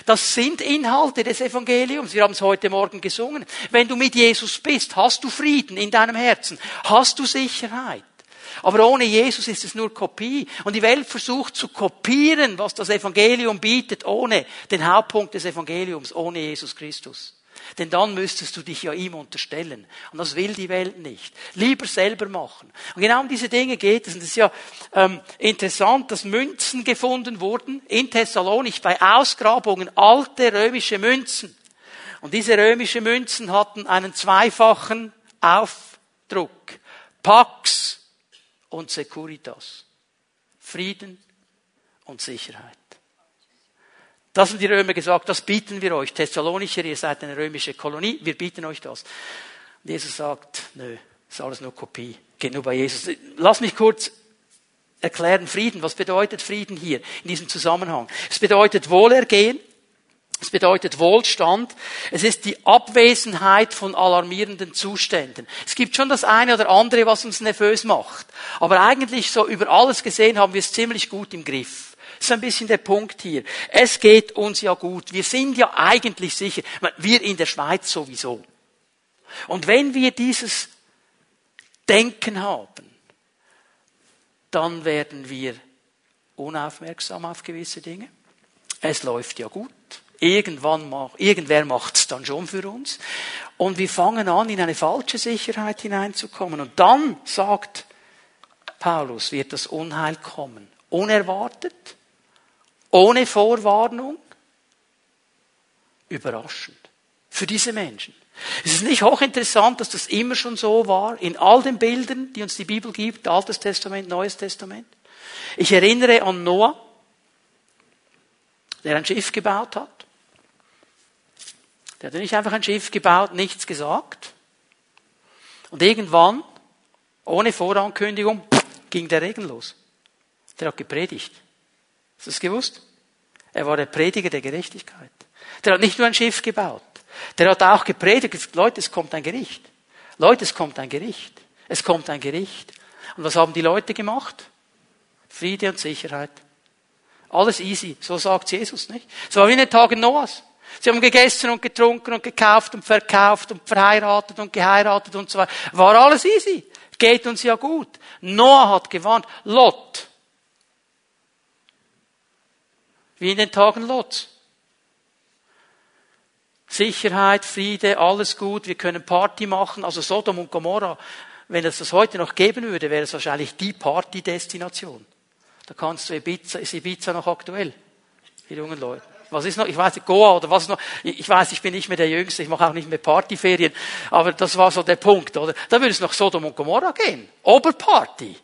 Das sind Inhalte des Evangeliums. Wir haben es heute Morgen gesungen. Wenn du mit Jesus bist, hast du Frieden in deinem Herzen, hast du Sicherheit. Aber ohne Jesus ist es nur Kopie. Und die Welt versucht zu kopieren, was das Evangelium bietet, ohne den Hauptpunkt des Evangeliums, ohne Jesus Christus. Denn dann müsstest du dich ja ihm unterstellen. Und das will die Welt nicht. Lieber selber machen. Und genau um diese Dinge geht es. Und es ist ja ähm, interessant, dass Münzen gefunden wurden in Thessalonich bei Ausgrabungen, alte römische Münzen. Und diese römischen Münzen hatten einen zweifachen Aufdruck. Pax und Securitas. Frieden und Sicherheit. Das haben die Römer gesagt, das bieten wir euch. Thessalonicher, ihr seid eine römische Kolonie, wir bieten euch das. Und Jesus sagt, nö, ist alles nur Kopie. Geht nur bei Jesus. Lass mich kurz erklären, Frieden. Was bedeutet Frieden hier in diesem Zusammenhang? Es bedeutet Wohlergehen. Es bedeutet Wohlstand. Es ist die Abwesenheit von alarmierenden Zuständen. Es gibt schon das eine oder andere, was uns nervös macht. Aber eigentlich so über alles gesehen haben wir es ziemlich gut im Griff. Das ist ein bisschen der Punkt hier. Es geht uns ja gut. Wir sind ja eigentlich sicher. Wir in der Schweiz sowieso. Und wenn wir dieses Denken haben, dann werden wir unaufmerksam auf gewisse Dinge. Es läuft ja gut. Irgendwann macht, irgendwer macht es dann schon für uns. Und wir fangen an, in eine falsche Sicherheit hineinzukommen. Und dann sagt Paulus, wird das Unheil kommen. Unerwartet, ohne Vorwarnung? Überraschend. Für diese Menschen. Es ist nicht hochinteressant, dass das immer schon so war, in all den Bildern, die uns die Bibel gibt, Altes Testament, Neues Testament. Ich erinnere an Noah, der ein Schiff gebaut hat. Der hat nicht einfach ein Schiff gebaut, nichts gesagt. Und irgendwann, ohne Vorankündigung, ging der Regen los. Der hat gepredigt. Hast du das gewusst? Er war der Prediger der Gerechtigkeit. Der hat nicht nur ein Schiff gebaut. Der hat auch gepredigt, Leute, es kommt ein Gericht. Leute, es kommt ein Gericht. Es kommt ein Gericht. Und was haben die Leute gemacht? Friede und Sicherheit. Alles easy. So sagt Jesus, nicht? So war wie in den Tagen Noahs. Sie haben gegessen und getrunken und gekauft und verkauft und verheiratet und geheiratet und so weiter. War alles easy. Geht uns ja gut. Noah hat gewarnt. Lot Wie in den Tagen Lots. Sicherheit, Friede, alles gut, wir können Party machen. Also Sodom und Gomorra, wenn es das heute noch geben würde, wäre es wahrscheinlich die Partydestination. Da kannst du Ibiza, ist Ibiza noch aktuell? Die jungen Leute. Was ist noch? Ich weiß nicht, Goa oder was noch? Ich weiß, ich bin nicht mehr der Jüngste, ich mache auch nicht mehr Partyferien, aber das war so der Punkt, oder? Da würde es noch Sodom und Gomorra gehen. Oberparty.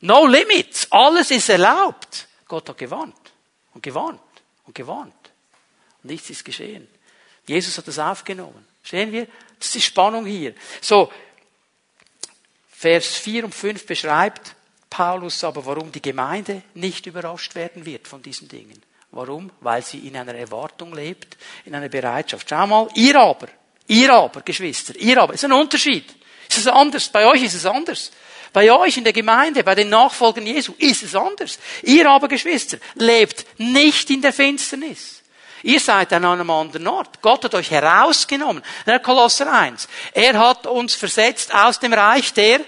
No limits. Alles ist erlaubt. Gott hat gewarnt. Und gewarnt. Und gewarnt. Nichts ist geschehen. Jesus hat das aufgenommen. Stehen wir? Das ist die Spannung hier. So. Vers 4 und 5 beschreibt Paulus aber, warum die Gemeinde nicht überrascht werden wird von diesen Dingen. Warum? Weil sie in einer Erwartung lebt, in einer Bereitschaft. Schau mal, ihr aber, ihr aber, Geschwister, ihr aber, ist ein Unterschied. Ist es anders? Bei euch ist es anders. Bei euch in der Gemeinde, bei den Nachfolgern Jesu ist es anders. Ihr aber, Geschwister, lebt nicht in der Finsternis. Ihr seid an einem anderen Ort. Gott hat euch herausgenommen. Der Kolosser 1. Er hat uns versetzt aus dem Reich der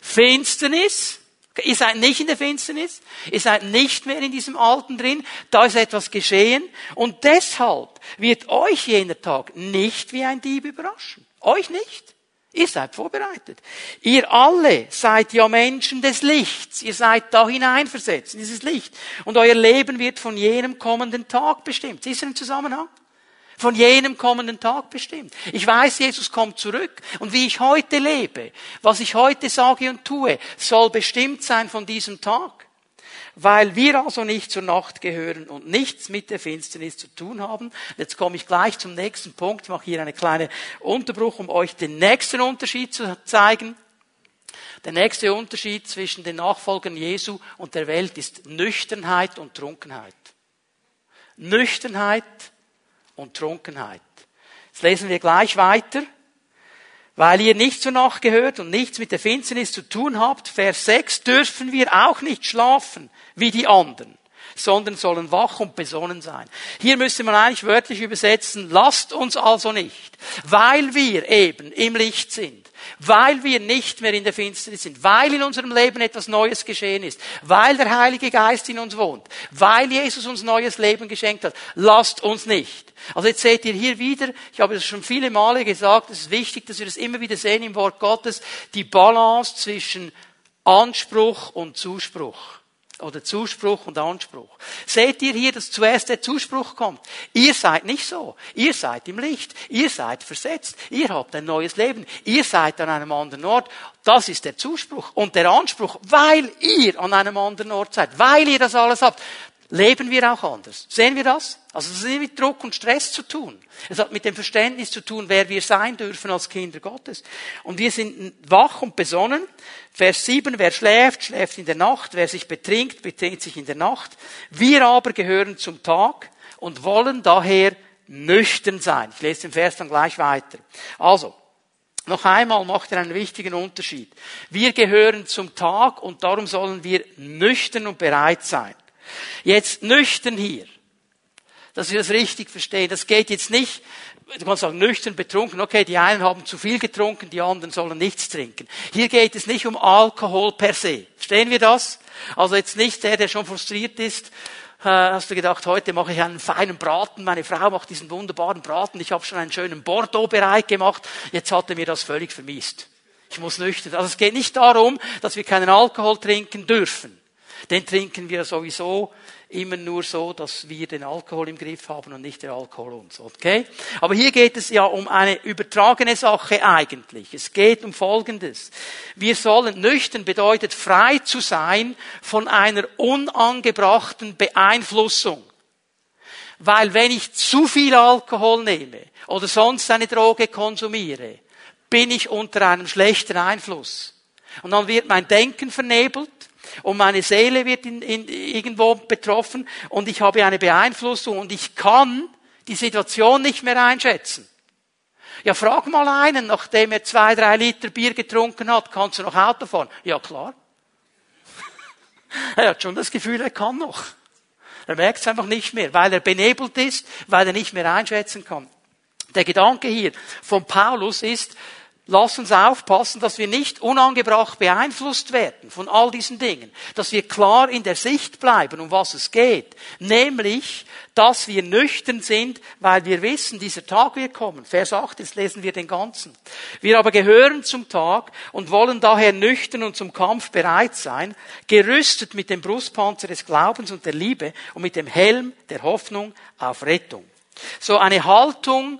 Finsternis Ihr seid nicht in der Finsternis. Ihr seid nicht mehr in diesem Alten drin. Da ist etwas geschehen. Und deshalb wird euch jener Tag nicht wie ein Dieb überraschen. Euch nicht. Ihr seid vorbereitet. Ihr alle seid ja Menschen des Lichts. Ihr seid da hineinversetzt in dieses Licht. Und euer Leben wird von jenem kommenden Tag bestimmt. Ist er im Zusammenhang? Von jenem kommenden Tag bestimmt. Ich weiß, Jesus kommt zurück und wie ich heute lebe, was ich heute sage und tue, soll bestimmt sein von diesem Tag. Weil wir also nicht zur Nacht gehören und nichts mit der Finsternis zu tun haben. Jetzt komme ich gleich zum nächsten Punkt. Ich mache hier eine kleine Unterbruch, um euch den nächsten Unterschied zu zeigen. Der nächste Unterschied zwischen den Nachfolgern Jesu und der Welt ist Nüchternheit und Trunkenheit. Nüchternheit und Trunkenheit. Jetzt lesen wir gleich weiter. Weil ihr nicht zur Nacht gehört und nichts mit der Finsternis zu tun habt, Vers 6, dürfen wir auch nicht schlafen wie die anderen, sondern sollen wach und besonnen sein. Hier müsste man eigentlich wörtlich übersetzen, lasst uns also nicht, weil wir eben im Licht sind, weil wir nicht mehr in der Finsternis sind, weil in unserem Leben etwas Neues geschehen ist, weil der Heilige Geist in uns wohnt, weil Jesus uns neues Leben geschenkt hat. Lasst uns nicht. Also jetzt seht ihr hier wieder, ich habe es schon viele Male gesagt, es ist wichtig, dass wir das immer wieder sehen im Wort Gottes, die Balance zwischen Anspruch und Zuspruch oder Zuspruch und Anspruch. Seht ihr hier, dass zuerst der Zuspruch kommt? Ihr seid nicht so. Ihr seid im Licht. Ihr seid versetzt. Ihr habt ein neues Leben. Ihr seid an einem anderen Ort. Das ist der Zuspruch. Und der Anspruch, weil ihr an einem anderen Ort seid, weil ihr das alles habt, leben wir auch anders. Sehen wir das? Also es hat mit Druck und Stress zu tun. Es hat mit dem Verständnis zu tun, wer wir sein dürfen als Kinder Gottes. Und wir sind wach und besonnen. Vers 7, wer schläft, schläft in der Nacht. Wer sich betrinkt, betrinkt sich in der Nacht. Wir aber gehören zum Tag und wollen daher nüchtern sein. Ich lese den Vers dann gleich weiter. Also, noch einmal macht er einen wichtigen Unterschied. Wir gehören zum Tag und darum sollen wir nüchtern und bereit sein. Jetzt nüchtern hier, dass wir das richtig verstehen. Das geht jetzt nicht, du kannst sagen, nüchtern, betrunken, okay, die einen haben zu viel getrunken, die anderen sollen nichts trinken. Hier geht es nicht um Alkohol per se. Verstehen wir das? Also jetzt nicht der, der schon frustriert ist, äh, hast du gedacht, heute mache ich einen feinen Braten, meine Frau macht diesen wunderbaren Braten, ich habe schon einen schönen Bordeaux bereit gemacht, jetzt hat er mir das völlig vermisst. Ich muss nüchtern. Also es geht nicht darum, dass wir keinen Alkohol trinken dürfen. Den trinken wir sowieso immer nur so, dass wir den Alkohol im Griff haben und nicht der Alkohol uns, okay? Aber hier geht es ja um eine übertragene Sache eigentlich. Es geht um Folgendes. Wir sollen nüchtern bedeutet frei zu sein von einer unangebrachten Beeinflussung. Weil wenn ich zu viel Alkohol nehme oder sonst eine Droge konsumiere, bin ich unter einem schlechten Einfluss. Und dann wird mein Denken vernebelt und meine Seele wird in, in, irgendwo betroffen und ich habe eine Beeinflussung und ich kann die Situation nicht mehr einschätzen. Ja, frag mal einen, nachdem er zwei, drei Liter Bier getrunken hat, kannst du noch Auto fahren? Ja, klar. er hat schon das Gefühl, er kann noch. Er merkt es einfach nicht mehr, weil er benebelt ist, weil er nicht mehr einschätzen kann. Der Gedanke hier von Paulus ist, Lass uns aufpassen, dass wir nicht unangebracht beeinflusst werden von all diesen Dingen, dass wir klar in der Sicht bleiben, um was es geht, nämlich, dass wir nüchtern sind, weil wir wissen, dieser Tag wird kommen. Vers 8, jetzt lesen wir den ganzen. Wir aber gehören zum Tag und wollen daher nüchtern und zum Kampf bereit sein, gerüstet mit dem Brustpanzer des Glaubens und der Liebe und mit dem Helm der Hoffnung auf Rettung. So eine Haltung,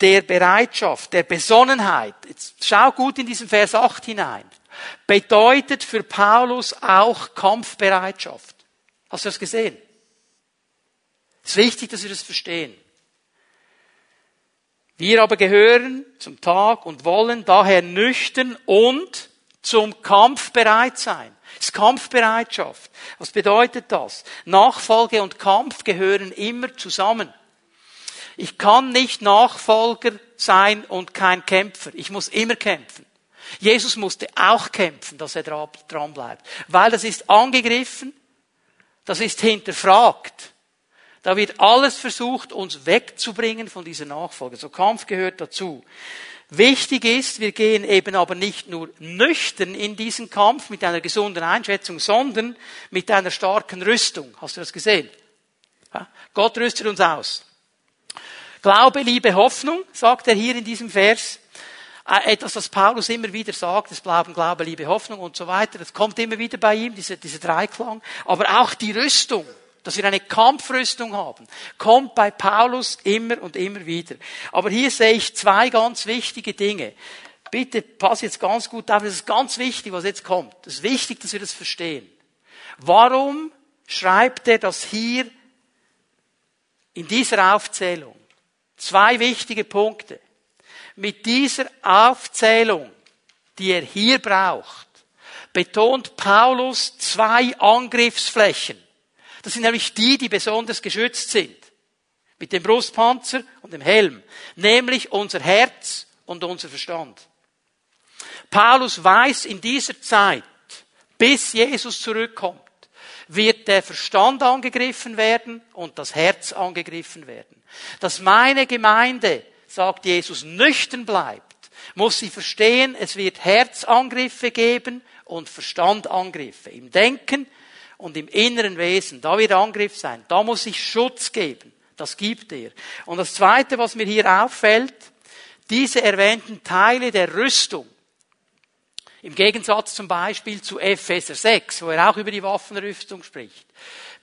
der Bereitschaft, der Besonnenheit, jetzt schau gut in diesen Vers 8 hinein, bedeutet für Paulus auch Kampfbereitschaft. Hast du das gesehen? Es ist wichtig, dass wir das verstehen. Wir aber gehören zum Tag und wollen daher nüchtern und zum Kampf bereit sein. Das ist Kampfbereitschaft. Was bedeutet das? Nachfolge und Kampf gehören immer zusammen. Ich kann nicht Nachfolger sein und kein Kämpfer. Ich muss immer kämpfen. Jesus musste auch kämpfen, dass er dran bleibt. Weil das ist angegriffen, das ist hinterfragt. Da wird alles versucht, uns wegzubringen von dieser Nachfolge. So Kampf gehört dazu. Wichtig ist, wir gehen eben aber nicht nur nüchtern in diesen Kampf mit einer gesunden Einschätzung, sondern mit einer starken Rüstung. Hast du das gesehen? Gott rüstet uns aus. Glaube, Liebe, Hoffnung, sagt er hier in diesem Vers. Äh, etwas, was Paulus immer wieder sagt, das Glauben, Glaube, Liebe, Hoffnung und so weiter. Das kommt immer wieder bei ihm, diese, diese Dreiklang. Aber auch die Rüstung, dass wir eine Kampfrüstung haben, kommt bei Paulus immer und immer wieder. Aber hier sehe ich zwei ganz wichtige Dinge. Bitte pass jetzt ganz gut auf, das ist ganz wichtig, was jetzt kommt. Es ist wichtig, dass wir das verstehen. Warum schreibt er das hier in dieser Aufzählung? Zwei wichtige Punkte. Mit dieser Aufzählung, die er hier braucht, betont Paulus zwei Angriffsflächen. Das sind nämlich die, die besonders geschützt sind. Mit dem Brustpanzer und dem Helm. Nämlich unser Herz und unser Verstand. Paulus weiß in dieser Zeit, bis Jesus zurückkommt, wird der Verstand angegriffen werden und das Herz angegriffen werden. Dass meine Gemeinde, sagt Jesus, nüchtern bleibt, muss sie verstehen, es wird Herzangriffe geben und Verstandangriffe. Im Denken und im inneren Wesen, da wird Angriff sein. Da muss ich Schutz geben. Das gibt er. Und das Zweite, was mir hier auffällt, diese erwähnten Teile der Rüstung, im Gegensatz zum Beispiel zu Epheser 6, wo er auch über die Waffenrüstung spricht,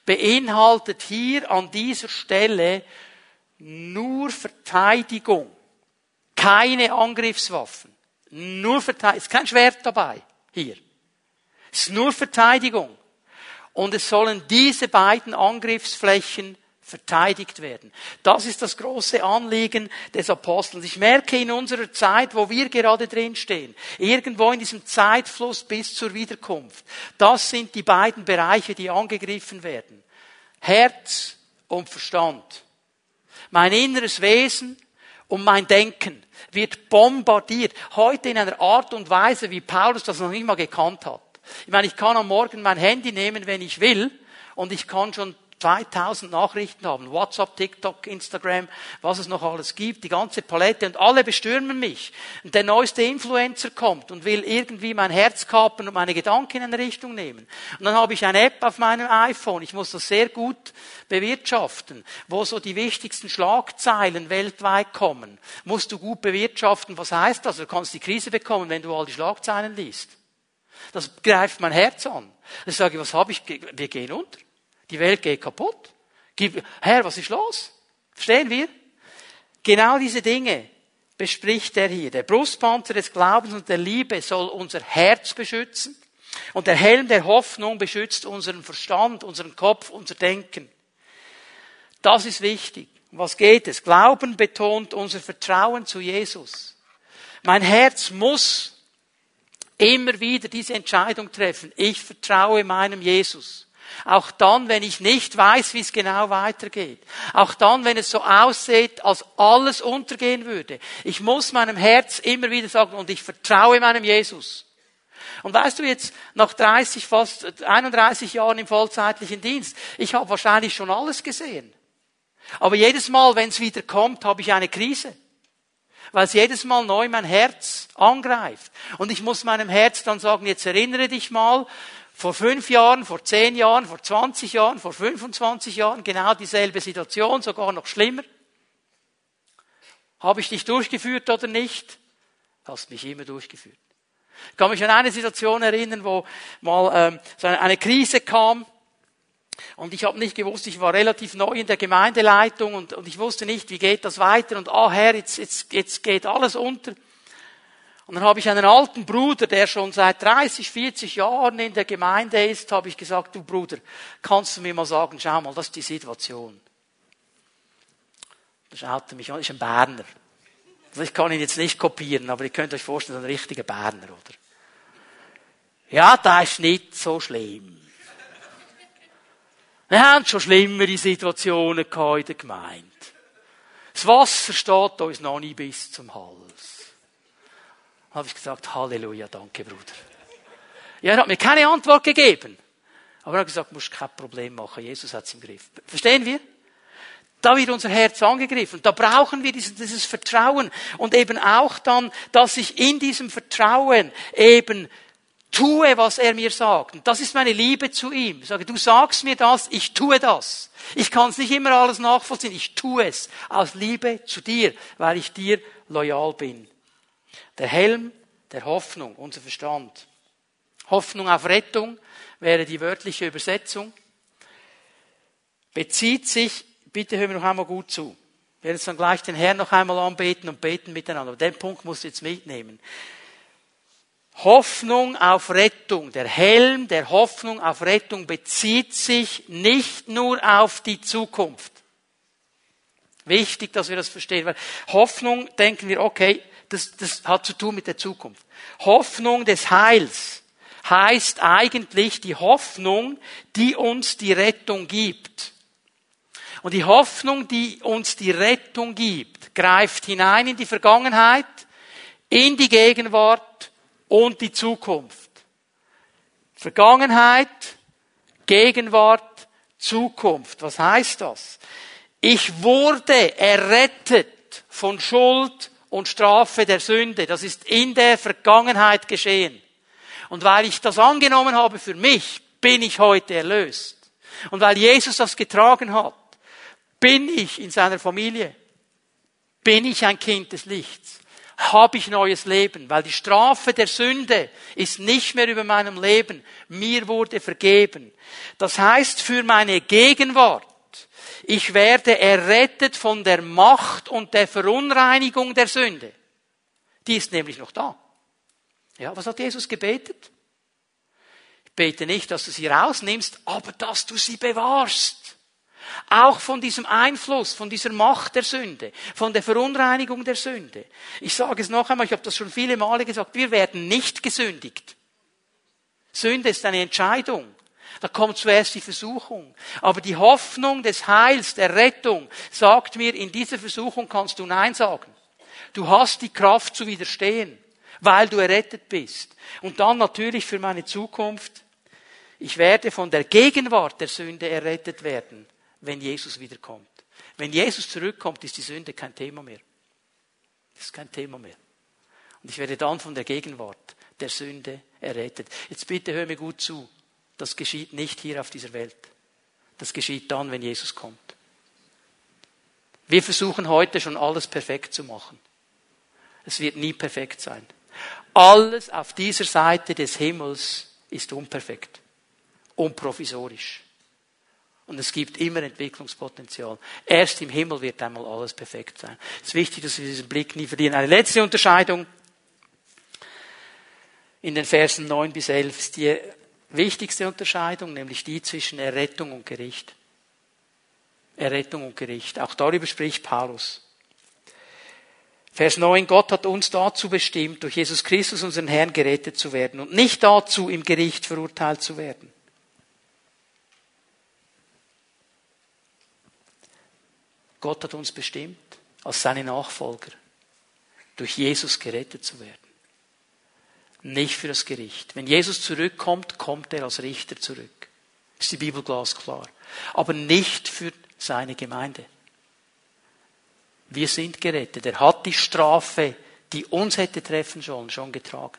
beinhaltet hier an dieser Stelle nur Verteidigung. Keine Angriffswaffen. Nur Verteidigung. Es ist kein Schwert dabei. Hier. Es ist nur Verteidigung. Und es sollen diese beiden Angriffsflächen verteidigt werden. Das ist das große Anliegen des Apostels. Ich merke in unserer Zeit, wo wir gerade drin stehen, irgendwo in diesem Zeitfluss bis zur Wiederkunft, das sind die beiden Bereiche, die angegriffen werden. Herz und Verstand. Mein inneres Wesen und mein Denken wird bombardiert. Heute in einer Art und Weise, wie Paulus das noch nicht mal gekannt hat. Ich meine, ich kann am Morgen mein Handy nehmen, wenn ich will, und ich kann schon 2000 Nachrichten haben. WhatsApp, TikTok, Instagram, was es noch alles gibt, die ganze Palette und alle bestürmen mich. Und der neueste Influencer kommt und will irgendwie mein Herz kappen und meine Gedanken in eine Richtung nehmen. Und dann habe ich eine App auf meinem iPhone. Ich muss das sehr gut bewirtschaften, wo so die wichtigsten Schlagzeilen weltweit kommen. Musst du gut bewirtschaften. Was heißt das? Du kannst die Krise bekommen, wenn du all die Schlagzeilen liest. Das greift mein Herz an. Ich sage, was habe ich? Wir gehen unter. Die Welt geht kaputt. Herr, was ist los? Verstehen wir? Genau diese Dinge bespricht er hier. Der Brustpanzer des Glaubens und der Liebe soll unser Herz beschützen. Und der Helm der Hoffnung beschützt unseren Verstand, unseren Kopf, unser Denken. Das ist wichtig. Um was geht es? Glauben betont unser Vertrauen zu Jesus. Mein Herz muss immer wieder diese Entscheidung treffen. Ich vertraue meinem Jesus. Auch dann, wenn ich nicht weiß, wie es genau weitergeht. Auch dann, wenn es so aussieht, als alles untergehen würde. Ich muss meinem Herz immer wieder sagen, und ich vertraue meinem Jesus. Und weißt du jetzt, nach 30, fast 31 Jahren im vollzeitlichen Dienst, ich habe wahrscheinlich schon alles gesehen. Aber jedes Mal, wenn es wieder kommt, habe ich eine Krise. weil es jedes Mal neu mein Herz angreift. Und ich muss meinem Herz dann sagen, jetzt erinnere dich mal, vor fünf Jahren, vor zehn Jahren, vor 20 Jahren, vor 25 Jahren, genau dieselbe Situation, sogar noch schlimmer. Habe ich dich durchgeführt oder nicht? Hast mich immer durchgeführt. Ich kann mich an eine Situation erinnern, wo mal ähm, so eine, eine Krise kam und ich habe nicht gewusst, ich war relativ neu in der Gemeindeleitung und, und ich wusste nicht, wie geht das weiter und ah Herr, jetzt, jetzt, jetzt geht alles unter. Und dann habe ich einen alten Bruder, der schon seit 30, 40 Jahren in der Gemeinde ist, habe ich gesagt, du Bruder, kannst du mir mal sagen, schau mal, das ist die Situation. Da schaut er mich an, ist ein Berner. Also ich kann ihn jetzt nicht kopieren, aber ihr könnt euch vorstellen, ein richtiger Berner, oder? Ja, da ist nicht so schlimm. Wir haben schon schlimmere Situationen in der Gemeinde. Das Wasser steht uns noch nicht bis zum Hals. Habe ich gesagt, Halleluja, danke, Bruder. Ja, er hat mir keine Antwort gegeben. Aber er hat gesagt, musst kein Problem machen, Jesus hat es im Griff. Verstehen wir? Da wird unser Herz angegriffen. Da brauchen wir dieses, dieses Vertrauen. Und eben auch dann, dass ich in diesem Vertrauen eben tue, was er mir sagt. Und das ist meine Liebe zu ihm. Ich sage, du sagst mir das, ich tue das. Ich kann es nicht immer alles nachvollziehen, ich tue es aus Liebe zu dir, weil ich dir loyal bin. Der Helm der Hoffnung, unser Verstand. Hoffnung auf Rettung wäre die wörtliche Übersetzung. Bezieht sich, bitte hören wir noch einmal gut zu. Wir werden jetzt dann gleich den Herrn noch einmal anbeten und beten miteinander. Aber den Punkt musst du jetzt mitnehmen. Hoffnung auf Rettung. Der Helm der Hoffnung auf Rettung bezieht sich nicht nur auf die Zukunft. Wichtig, dass wir das verstehen, weil Hoffnung denken wir, okay, das, das hat zu tun mit der Zukunft. Hoffnung des Heils heißt eigentlich die Hoffnung, die uns die Rettung gibt. Und die Hoffnung, die uns die Rettung gibt, greift hinein in die Vergangenheit, in die Gegenwart und die Zukunft. Vergangenheit, Gegenwart, Zukunft. Was heißt das? Ich wurde errettet von Schuld und Strafe der Sünde. Das ist in der Vergangenheit geschehen. Und weil ich das angenommen habe für mich, bin ich heute erlöst. Und weil Jesus das getragen hat, bin ich in seiner Familie. Bin ich ein Kind des Lichts habe ich neues Leben, weil die Strafe der Sünde ist nicht mehr über meinem Leben. Mir wurde vergeben. Das heißt für meine Gegenwart, ich werde errettet von der Macht und der Verunreinigung der Sünde. Die ist nämlich noch da. Ja, was hat Jesus gebetet? Ich bete nicht, dass du sie rausnimmst, aber dass du sie bewahrst. Auch von diesem Einfluss, von dieser Macht der Sünde, von der Verunreinigung der Sünde. Ich sage es noch einmal, ich habe das schon viele Male gesagt, wir werden nicht gesündigt. Sünde ist eine Entscheidung. Da kommt zuerst die Versuchung. Aber die Hoffnung des Heils, der Rettung, sagt mir, in dieser Versuchung kannst du Nein sagen. Du hast die Kraft zu widerstehen, weil du errettet bist. Und dann natürlich für meine Zukunft, ich werde von der Gegenwart der Sünde errettet werden wenn Jesus wiederkommt. Wenn Jesus zurückkommt, ist die Sünde kein Thema mehr. Das ist kein Thema mehr. Und ich werde dann von der Gegenwart der Sünde errettet. Jetzt bitte hör mir gut zu. Das geschieht nicht hier auf dieser Welt. Das geschieht dann, wenn Jesus kommt. Wir versuchen heute schon alles perfekt zu machen. Es wird nie perfekt sein. Alles auf dieser Seite des Himmels ist unperfekt, unprovisorisch. Und es gibt immer Entwicklungspotenzial. Erst im Himmel wird einmal alles perfekt sein. Es ist wichtig, dass wir diesen Blick nie verlieren. Eine letzte Unterscheidung in den Versen 9 bis 11 ist die wichtigste Unterscheidung, nämlich die zwischen Errettung und Gericht. Errettung und Gericht. Auch darüber spricht Paulus. Vers 9, Gott hat uns dazu bestimmt, durch Jesus Christus, unseren Herrn, gerettet zu werden und nicht dazu, im Gericht verurteilt zu werden. Gott hat uns bestimmt, als seine Nachfolger, durch Jesus gerettet zu werden. Nicht für das Gericht. Wenn Jesus zurückkommt, kommt er als Richter zurück. Ist die Bibel glasklar. Aber nicht für seine Gemeinde. Wir sind gerettet. Er hat die Strafe, die uns hätte treffen sollen, schon getragen.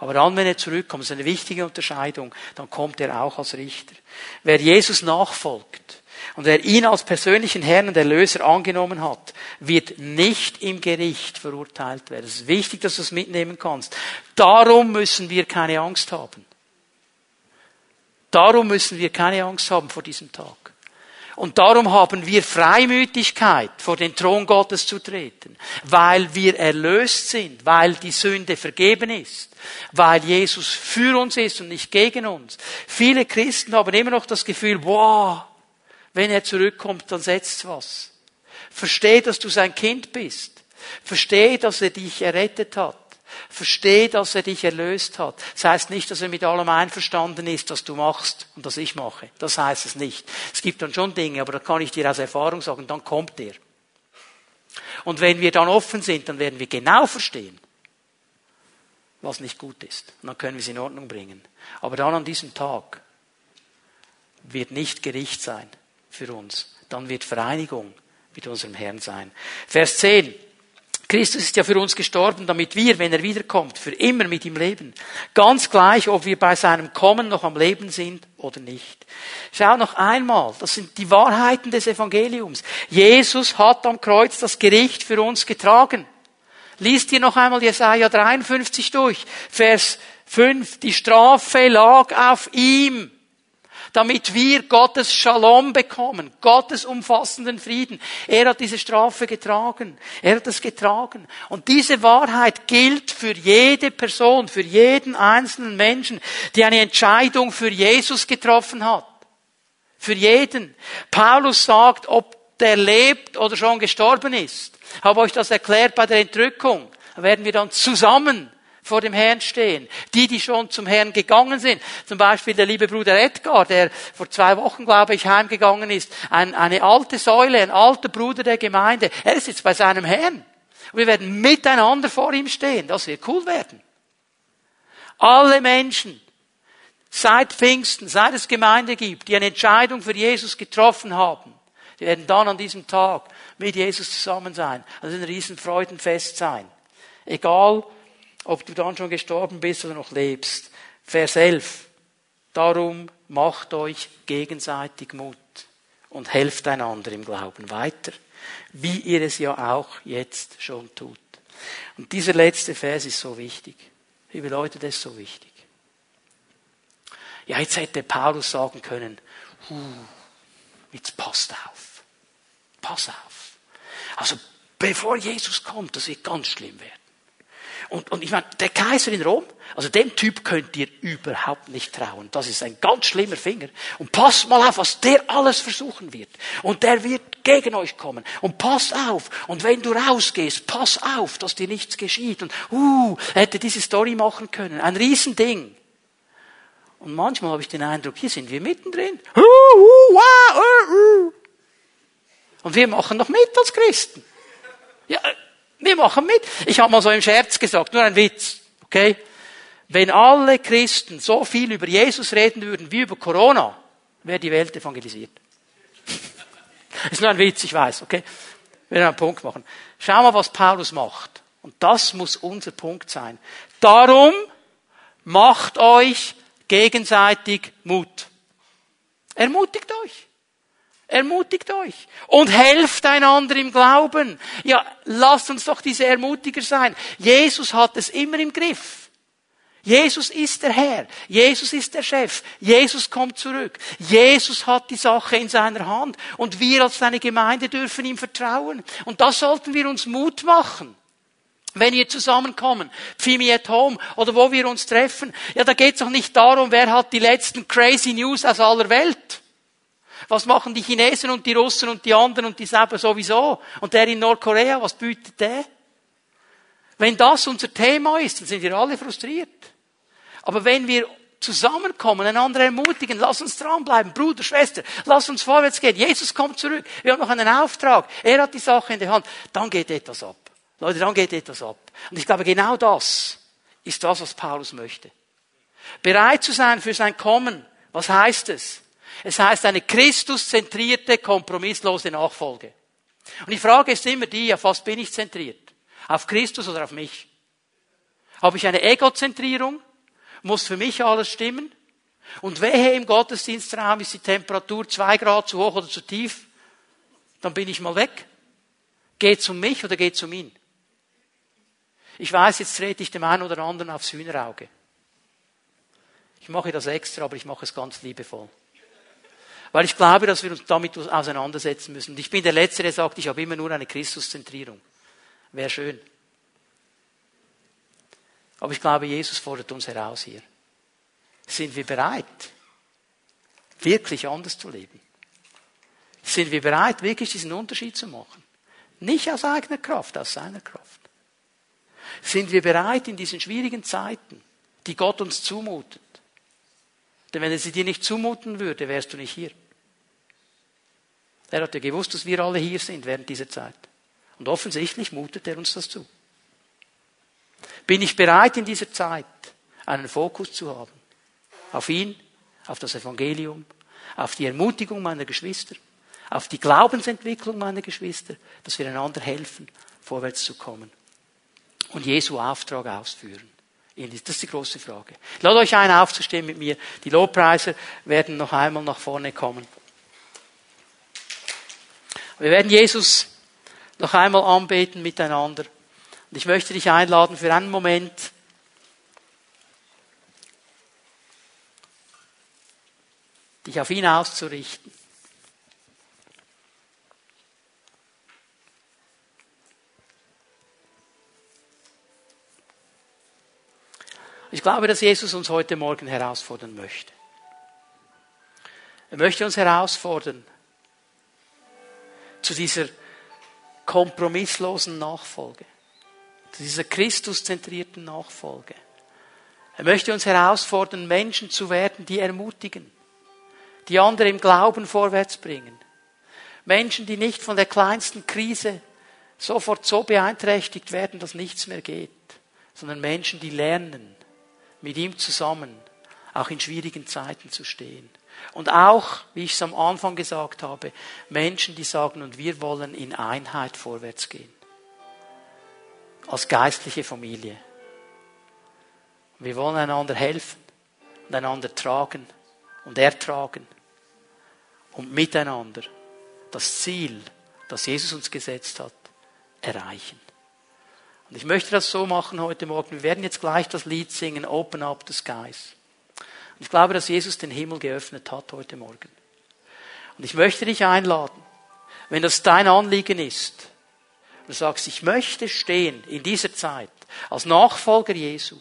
Aber dann, wenn er zurückkommt, ist eine wichtige Unterscheidung, dann kommt er auch als Richter. Wer Jesus nachfolgt und wer ihn als persönlichen Herrn und Erlöser angenommen hat, wird nicht im Gericht verurteilt werden. Es ist wichtig, dass du es mitnehmen kannst. Darum müssen wir keine Angst haben. Darum müssen wir keine Angst haben vor diesem Tag. Und darum haben wir Freimütigkeit, vor den Thron Gottes zu treten, weil wir erlöst sind, weil die Sünde vergeben ist, weil Jesus für uns ist und nicht gegen uns. Viele Christen haben immer noch das Gefühl, wow, wenn er zurückkommt, dann setzt was. Versteh, dass du sein Kind bist. Versteh, dass er dich errettet hat. Versteh, dass er dich erlöst hat. Das heißt nicht, dass er mit allem einverstanden ist, was du machst und was ich mache. Das heißt es nicht. Es gibt dann schon Dinge, aber da kann ich dir aus Erfahrung sagen, dann kommt er. Und wenn wir dann offen sind, dann werden wir genau verstehen, was nicht gut ist. Und dann können wir es in Ordnung bringen. Aber dann an diesem Tag wird nicht Gericht sein für uns. Dann wird Vereinigung mit unserem Herrn sein. Vers 10. Christus ist ja für uns gestorben, damit wir, wenn er wiederkommt, für immer mit ihm leben. Ganz gleich, ob wir bei seinem Kommen noch am Leben sind oder nicht. Schau noch einmal, das sind die Wahrheiten des Evangeliums. Jesus hat am Kreuz das Gericht für uns getragen. Liest dir noch einmal Jesaja 53 durch, Vers 5. Die Strafe lag auf ihm damit wir Gottes Shalom bekommen, Gottes umfassenden Frieden. Er hat diese Strafe getragen. Er hat es getragen. Und diese Wahrheit gilt für jede Person, für jeden einzelnen Menschen, die eine Entscheidung für Jesus getroffen hat. Für jeden. Paulus sagt, ob der lebt oder schon gestorben ist. Habe euch das erklärt bei der Entrückung. Da werden wir dann zusammen vor dem Herrn stehen. Die, die schon zum Herrn gegangen sind. Zum Beispiel der liebe Bruder Edgar, der vor zwei Wochen, glaube ich, heimgegangen ist. Ein, eine alte Säule, ein alter Bruder der Gemeinde. Er ist jetzt bei seinem Herrn. Und wir werden miteinander vor ihm stehen. Das wird cool werden. Alle Menschen, seit Pfingsten, seit es Gemeinde gibt, die eine Entscheidung für Jesus getroffen haben, die werden dann an diesem Tag mit Jesus zusammen sein. Also ein Riesenfreudenfest sein. Egal, ob du dann schon gestorben bist oder noch lebst. Vers 11. Darum macht euch gegenseitig Mut und helft einander im Glauben weiter, wie ihr es ja auch jetzt schon tut. Und dieser letzte Vers ist so wichtig. Liebe Leute, das ist so wichtig. Ja, jetzt hätte Paulus sagen können, huh, jetzt passt auf. Pass auf. Also, bevor Jesus kommt, das wird ganz schlimm werden. Und, und ich meine, der Kaiser in Rom, also dem Typ könnt ihr überhaupt nicht trauen. Das ist ein ganz schlimmer Finger. Und passt mal auf, was der alles versuchen wird. Und der wird gegen euch kommen. Und passt auf. Und wenn du rausgehst, pass auf, dass dir nichts geschieht. Und, uh, hätte diese Story machen können. Ein Riesending. Und manchmal habe ich den Eindruck, hier sind wir mittendrin. Uh, uh, Und wir machen noch mit als Christen. Ja, wir machen mit. Ich habe mal so im Scherz gesagt, nur ein Witz, okay? Wenn alle Christen so viel über Jesus reden würden wie über Corona, wäre die Welt evangelisiert. ist nur ein Witz, ich weiß, okay? Wir werden einen Punkt machen. Schau mal, was Paulus macht. Und das muss unser Punkt sein. Darum macht euch gegenseitig Mut. Ermutigt euch. Ermutigt euch und helft einander im Glauben. Ja, lasst uns doch diese Ermutiger sein. Jesus hat es immer im Griff. Jesus ist der Herr. Jesus ist der Chef. Jesus kommt zurück. Jesus hat die Sache in seiner Hand. Und wir als seine Gemeinde dürfen ihm vertrauen. Und da sollten wir uns Mut machen. Wenn wir zusammenkommen, Pfimi at Home oder wo wir uns treffen, ja, da geht es doch nicht darum, wer hat die letzten crazy News aus aller Welt. Was machen die Chinesen und die Russen und die anderen und die selber sowieso? Und der in Nordkorea, was bietet der? Wenn das unser Thema ist, dann sind wir alle frustriert. Aber wenn wir zusammenkommen, einander ermutigen, lass uns dranbleiben, Bruder, Schwester, lass uns vorwärts gehen. Jesus kommt zurück. Wir haben noch einen Auftrag. Er hat die Sache in der Hand. Dann geht etwas ab. Leute, dann geht etwas ab. Und ich glaube, genau das ist das, was Paulus möchte. Bereit zu sein für sein Kommen. Was heißt es? Es heißt eine Christuszentrierte, kompromisslose Nachfolge. Und die Frage ist immer die, auf was bin ich zentriert? Auf Christus oder auf mich? Habe ich eine Egozentrierung? Muss für mich alles stimmen? Und wehe im Gottesdienstraum ist die Temperatur zwei Grad zu hoch oder zu tief, dann bin ich mal weg. Geht's um mich oder geht's um ihn? Ich weiß, jetzt trete ich dem einen oder anderen aufs Hühnerauge. Ich mache das extra, aber ich mache es ganz liebevoll. Weil ich glaube, dass wir uns damit auseinandersetzen müssen. Und ich bin der Letzte, der sagt, ich habe immer nur eine Christuszentrierung. Wäre schön. Aber ich glaube, Jesus fordert uns heraus hier. Sind wir bereit, wirklich anders zu leben? Sind wir bereit, wirklich diesen Unterschied zu machen? Nicht aus eigener Kraft, aus seiner Kraft. Sind wir bereit in diesen schwierigen Zeiten, die Gott uns zumutet? Denn wenn er sie dir nicht zumuten würde, wärst du nicht hier. Er hat ja gewusst, dass wir alle hier sind während dieser Zeit. Und offensichtlich mutet er uns das zu. Bin ich bereit in dieser Zeit, einen Fokus zu haben? Auf ihn, auf das Evangelium, auf die Ermutigung meiner Geschwister, auf die Glaubensentwicklung meiner Geschwister, dass wir einander helfen, vorwärts zu kommen und Jesu Auftrag ausführen. Das ist die große Frage. Ich lade euch ein, aufzustehen mit mir. Die Lobpreiser werden noch einmal nach vorne kommen. Wir werden Jesus noch einmal anbeten miteinander. Und ich möchte dich einladen, für einen Moment dich auf ihn auszurichten. Ich glaube, dass Jesus uns heute Morgen herausfordern möchte. Er möchte uns herausfordern zu dieser kompromisslosen Nachfolge, zu dieser Christuszentrierten Nachfolge. Er möchte uns herausfordern, Menschen zu werden, die ermutigen, die andere im Glauben vorwärts bringen. Menschen, die nicht von der kleinsten Krise sofort so beeinträchtigt werden, dass nichts mehr geht, sondern Menschen, die lernen, mit ihm zusammen auch in schwierigen Zeiten zu stehen. Und auch, wie ich es am Anfang gesagt habe, Menschen, die sagen, und wir wollen in Einheit vorwärts gehen. Als geistliche Familie. Wir wollen einander helfen und einander tragen und ertragen und miteinander das Ziel, das Jesus uns gesetzt hat, erreichen. Und ich möchte das so machen heute Morgen. Wir werden jetzt gleich das Lied singen, Open Up the Skies. Und ich glaube, dass Jesus den Himmel geöffnet hat heute Morgen. Und ich möchte dich einladen, wenn das dein Anliegen ist, du sagst, ich möchte stehen in dieser Zeit als Nachfolger Jesu,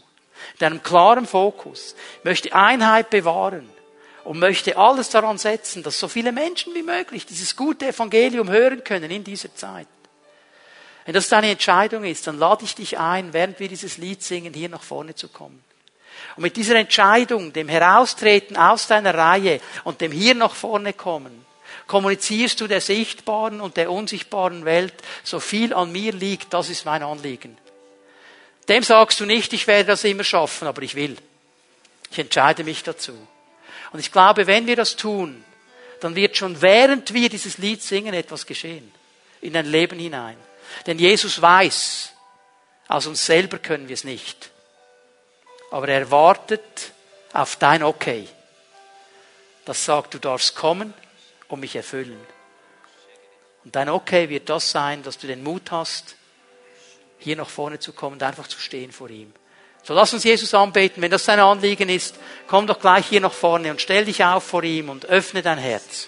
mit einem klaren Fokus, möchte Einheit bewahren und möchte alles daran setzen, dass so viele Menschen wie möglich dieses gute Evangelium hören können in dieser Zeit. Wenn das deine Entscheidung ist, dann lade ich dich ein, während wir dieses Lied singen, hier nach vorne zu kommen. Und mit dieser Entscheidung, dem Heraustreten aus deiner Reihe und dem hier nach vorne kommen, kommunizierst du der sichtbaren und der unsichtbaren Welt, so viel an mir liegt, das ist mein Anliegen. Dem sagst du nicht, ich werde das immer schaffen, aber ich will. Ich entscheide mich dazu. Und ich glaube, wenn wir das tun, dann wird schon während wir dieses Lied singen etwas geschehen. In dein Leben hinein. Denn Jesus weiß, aus uns selber können wir es nicht. Aber er wartet auf dein Okay. Das sagt, du darfst kommen und mich erfüllen. Und dein Okay wird das sein, dass du den Mut hast, hier nach vorne zu kommen und einfach zu stehen vor ihm. So lass uns Jesus anbeten. Wenn das dein Anliegen ist, komm doch gleich hier nach vorne und stell dich auf vor ihm und öffne dein Herz.